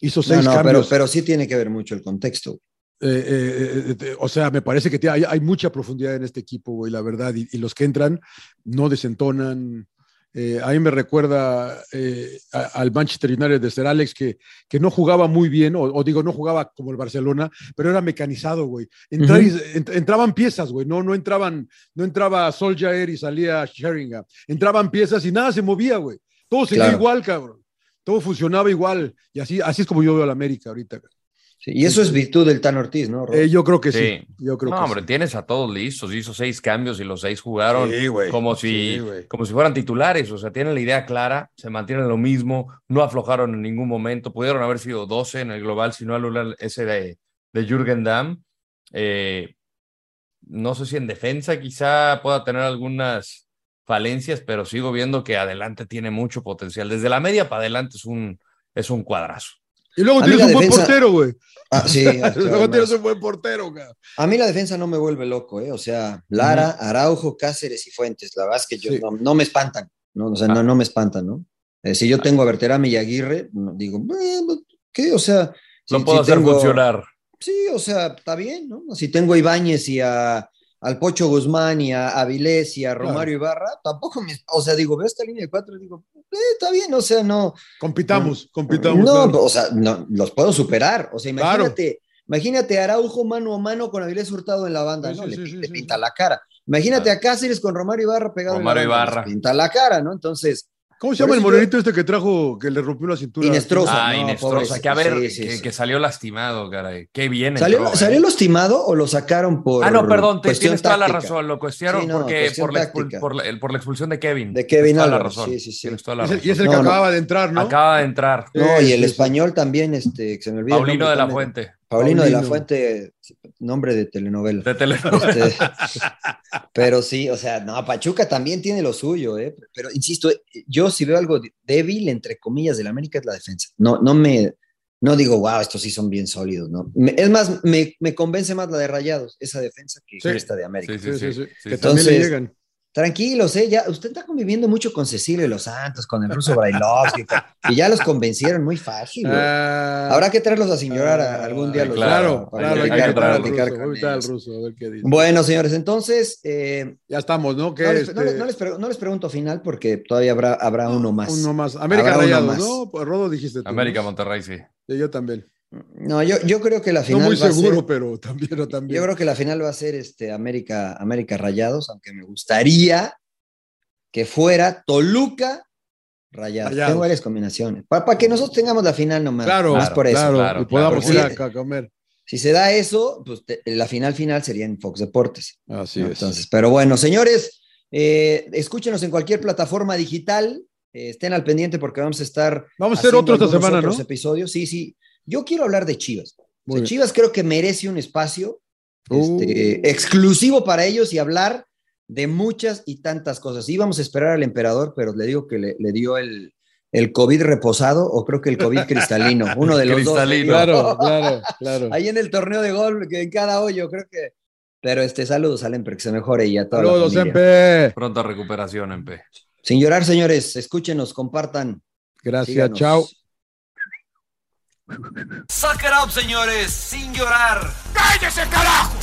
Hizo No, seis no, pero, cambios. pero sí tiene que ver mucho el contexto. Eh, eh, eh, o sea, me parece que hay, hay mucha profundidad en este equipo, güey, la verdad. Y, y los que entran no desentonan. Eh, a mí me recuerda eh, a- al Manchester United de Sir Alex, que, que no jugaba muy bien, o, o digo, no jugaba como el Barcelona, pero era mecanizado, güey. Ent- entraban piezas, güey, no, no entraban, no entraba Solskjaer y salía Sheringham. Entraban piezas y nada se movía, güey. Todo seguía Claro. igual, cabrón. Todo funcionaba igual. Y así, así es como yo veo a la América ahorita. Sí, y eso es virtud del Tan Ortiz, ¿no? Eh, yo creo que sí. Sí. Yo creo No, que hombre, sí. tienes a todos listos. Hizo seis cambios y los seis jugaron como, si, como si fueran titulares. O sea, tienen la idea clara, se mantienen lo mismo, no aflojaron en ningún momento. Pudieron haber sido 12 en el global, si no anulan ese de, de Jürgen Damm. Eh, no sé si en defensa quizá pueda tener algunas falencias, pero sigo viendo que adelante tiene mucho potencial. Desde la media para adelante es un, es un cuadrazo. Y luego tienes un buen portero, güey. Ah, sí, luego tienes un buen portero, cabrón. A mí la defensa no me vuelve loco, ¿eh? O sea, Lara, Araujo, Cáceres y Fuentes, la verdad es que yo, Sí. no, no me espantan, ¿no? O sea, Ah. no, no me espantan, ¿no? Eh, si yo tengo a Berterame y Aguirre, no, digo, "Eh, ¿qué? O sea, si- puedo si hacer tengo- funcionar. Sí, o sea, está bien, ¿no? Si tengo a Ibáñez y a, al Pocho Guzmán y a Avilés y a Romario Ibarra, tampoco me, o sea, digo, veo esta línea de cuatro y digo, eh, está bien, o sea, no, Compitamos, compitamos. no, claro. o sea, no, los puedo superar. O sea, Claro. imagínate, imagínate Araujo mano a mano con Avilés Hurtado en la banda, Sí, ¿no? sí, le, sí, pinta la cara. Imagínate a Cáceres con Romario Ibarra pegado Romario en la banda, Ibarra. les pinta la cara, ¿no? Entonces, ¿Cómo se llama el morenito este que trajo, que le rompió la cintura? Inestrosa. Ah, no, Inestrosa, que a ver, sí, sí, que, sí. que salió lastimado, caray. Qué bien ¿salió, entró, ¿eh? ¿salió lastimado o lo sacaron por Ah, no, perdón, te- cuestión tienes toda la razón. Lo cuestionaron Sí, no, porque cuestión por la, expul- táctica. por, la, el- por la expulsión de Kevin. De Kevin Tienes toda la razón. sí, sí, sí. Tienes toda la Es el- razón. y es el que no. acaba de entrar, ¿no? Acaba de entrar. No, y el español también, este, que se me olvida. Paulino de la. Fuente. Paulino, de la. Fuente, nombre de telenovela. De Este, pero sí, o sea, no, Pachuca también tiene lo suyo, ¿eh? Pero insisto, yo si veo algo débil, entre comillas, del América es la defensa. No, no me, no digo, wow, estos sí son bien sólidos, ¿no? Me- es más, me, me convence más la de Rayados, esa defensa, que Sí. esta de América. Sí, sí, sí. sí, Que también le Entonces- llegan. Tranquilos, ¿eh? Ya, usted está conviviendo mucho con Cecilio los Santos, con el ruso Brailovsky, y ya los convencieron muy fácil. güey. Ah, Habrá que traerlos a señorar a- algún día. ah, los claro, dos, para claro, que hay que platicar- al platicar ruso, con voy a invitar al ellos. ruso, a ver qué dice. Bueno, señores, entonces, eh, Ya estamos, ¿no? Que no, les, no les- este, no les pre- no les pregunto final porque todavía habrá, habrá uno más. Uno más. América Habrá Rayados, más. ¿no? Pues Rodo dijiste tú. América, ¿no? Monterrey, sí. Sí, yo también. No, yo, yo creo que la final no muy va a seguro, ser- pero también, no también. yo creo que la final va a ser este América, América Rayados, aunque me gustaría que fuera Toluca Rayados. Rayados. Tengo varias combinaciones. Para, que nosotros tengamos la final nomás. Claro, más por eso. claro, claro, y podamos ir a comer. Si se da eso, pues te- la final final sería en Fox Deportes. Así ¿no? es. Entonces, pero bueno, señores, eh, escúchenos en cualquier plataforma digital. eh, estén al pendiente porque vamos a estar. Vamos a hacer otro esta semana, otros ¿no? episodios. Sí, sí. Yo quiero hablar de Chivas. O sea. Chivas creo que merece un espacio Uh. este, exclusivo para ellos y hablar de muchas y tantas cosas. Íbamos a esperar al emperador, pero le digo que le, le dio el, el COVID reposado o creo que el COVID cristalino, uno de los dos. Cristalino. dio. Claro, claro, claro. Ahí en el torneo de golf, que en cada hoyo, creo que. Pero este, saludos al Emper, que se mejore y a toda Saludos. MP. Pronta recuperación, MP. Sin llorar, señores, escúchenos, compartan. Gracias, síganos. chao. Suck it up, señores, sin llorar. ¡Cállese, carajo!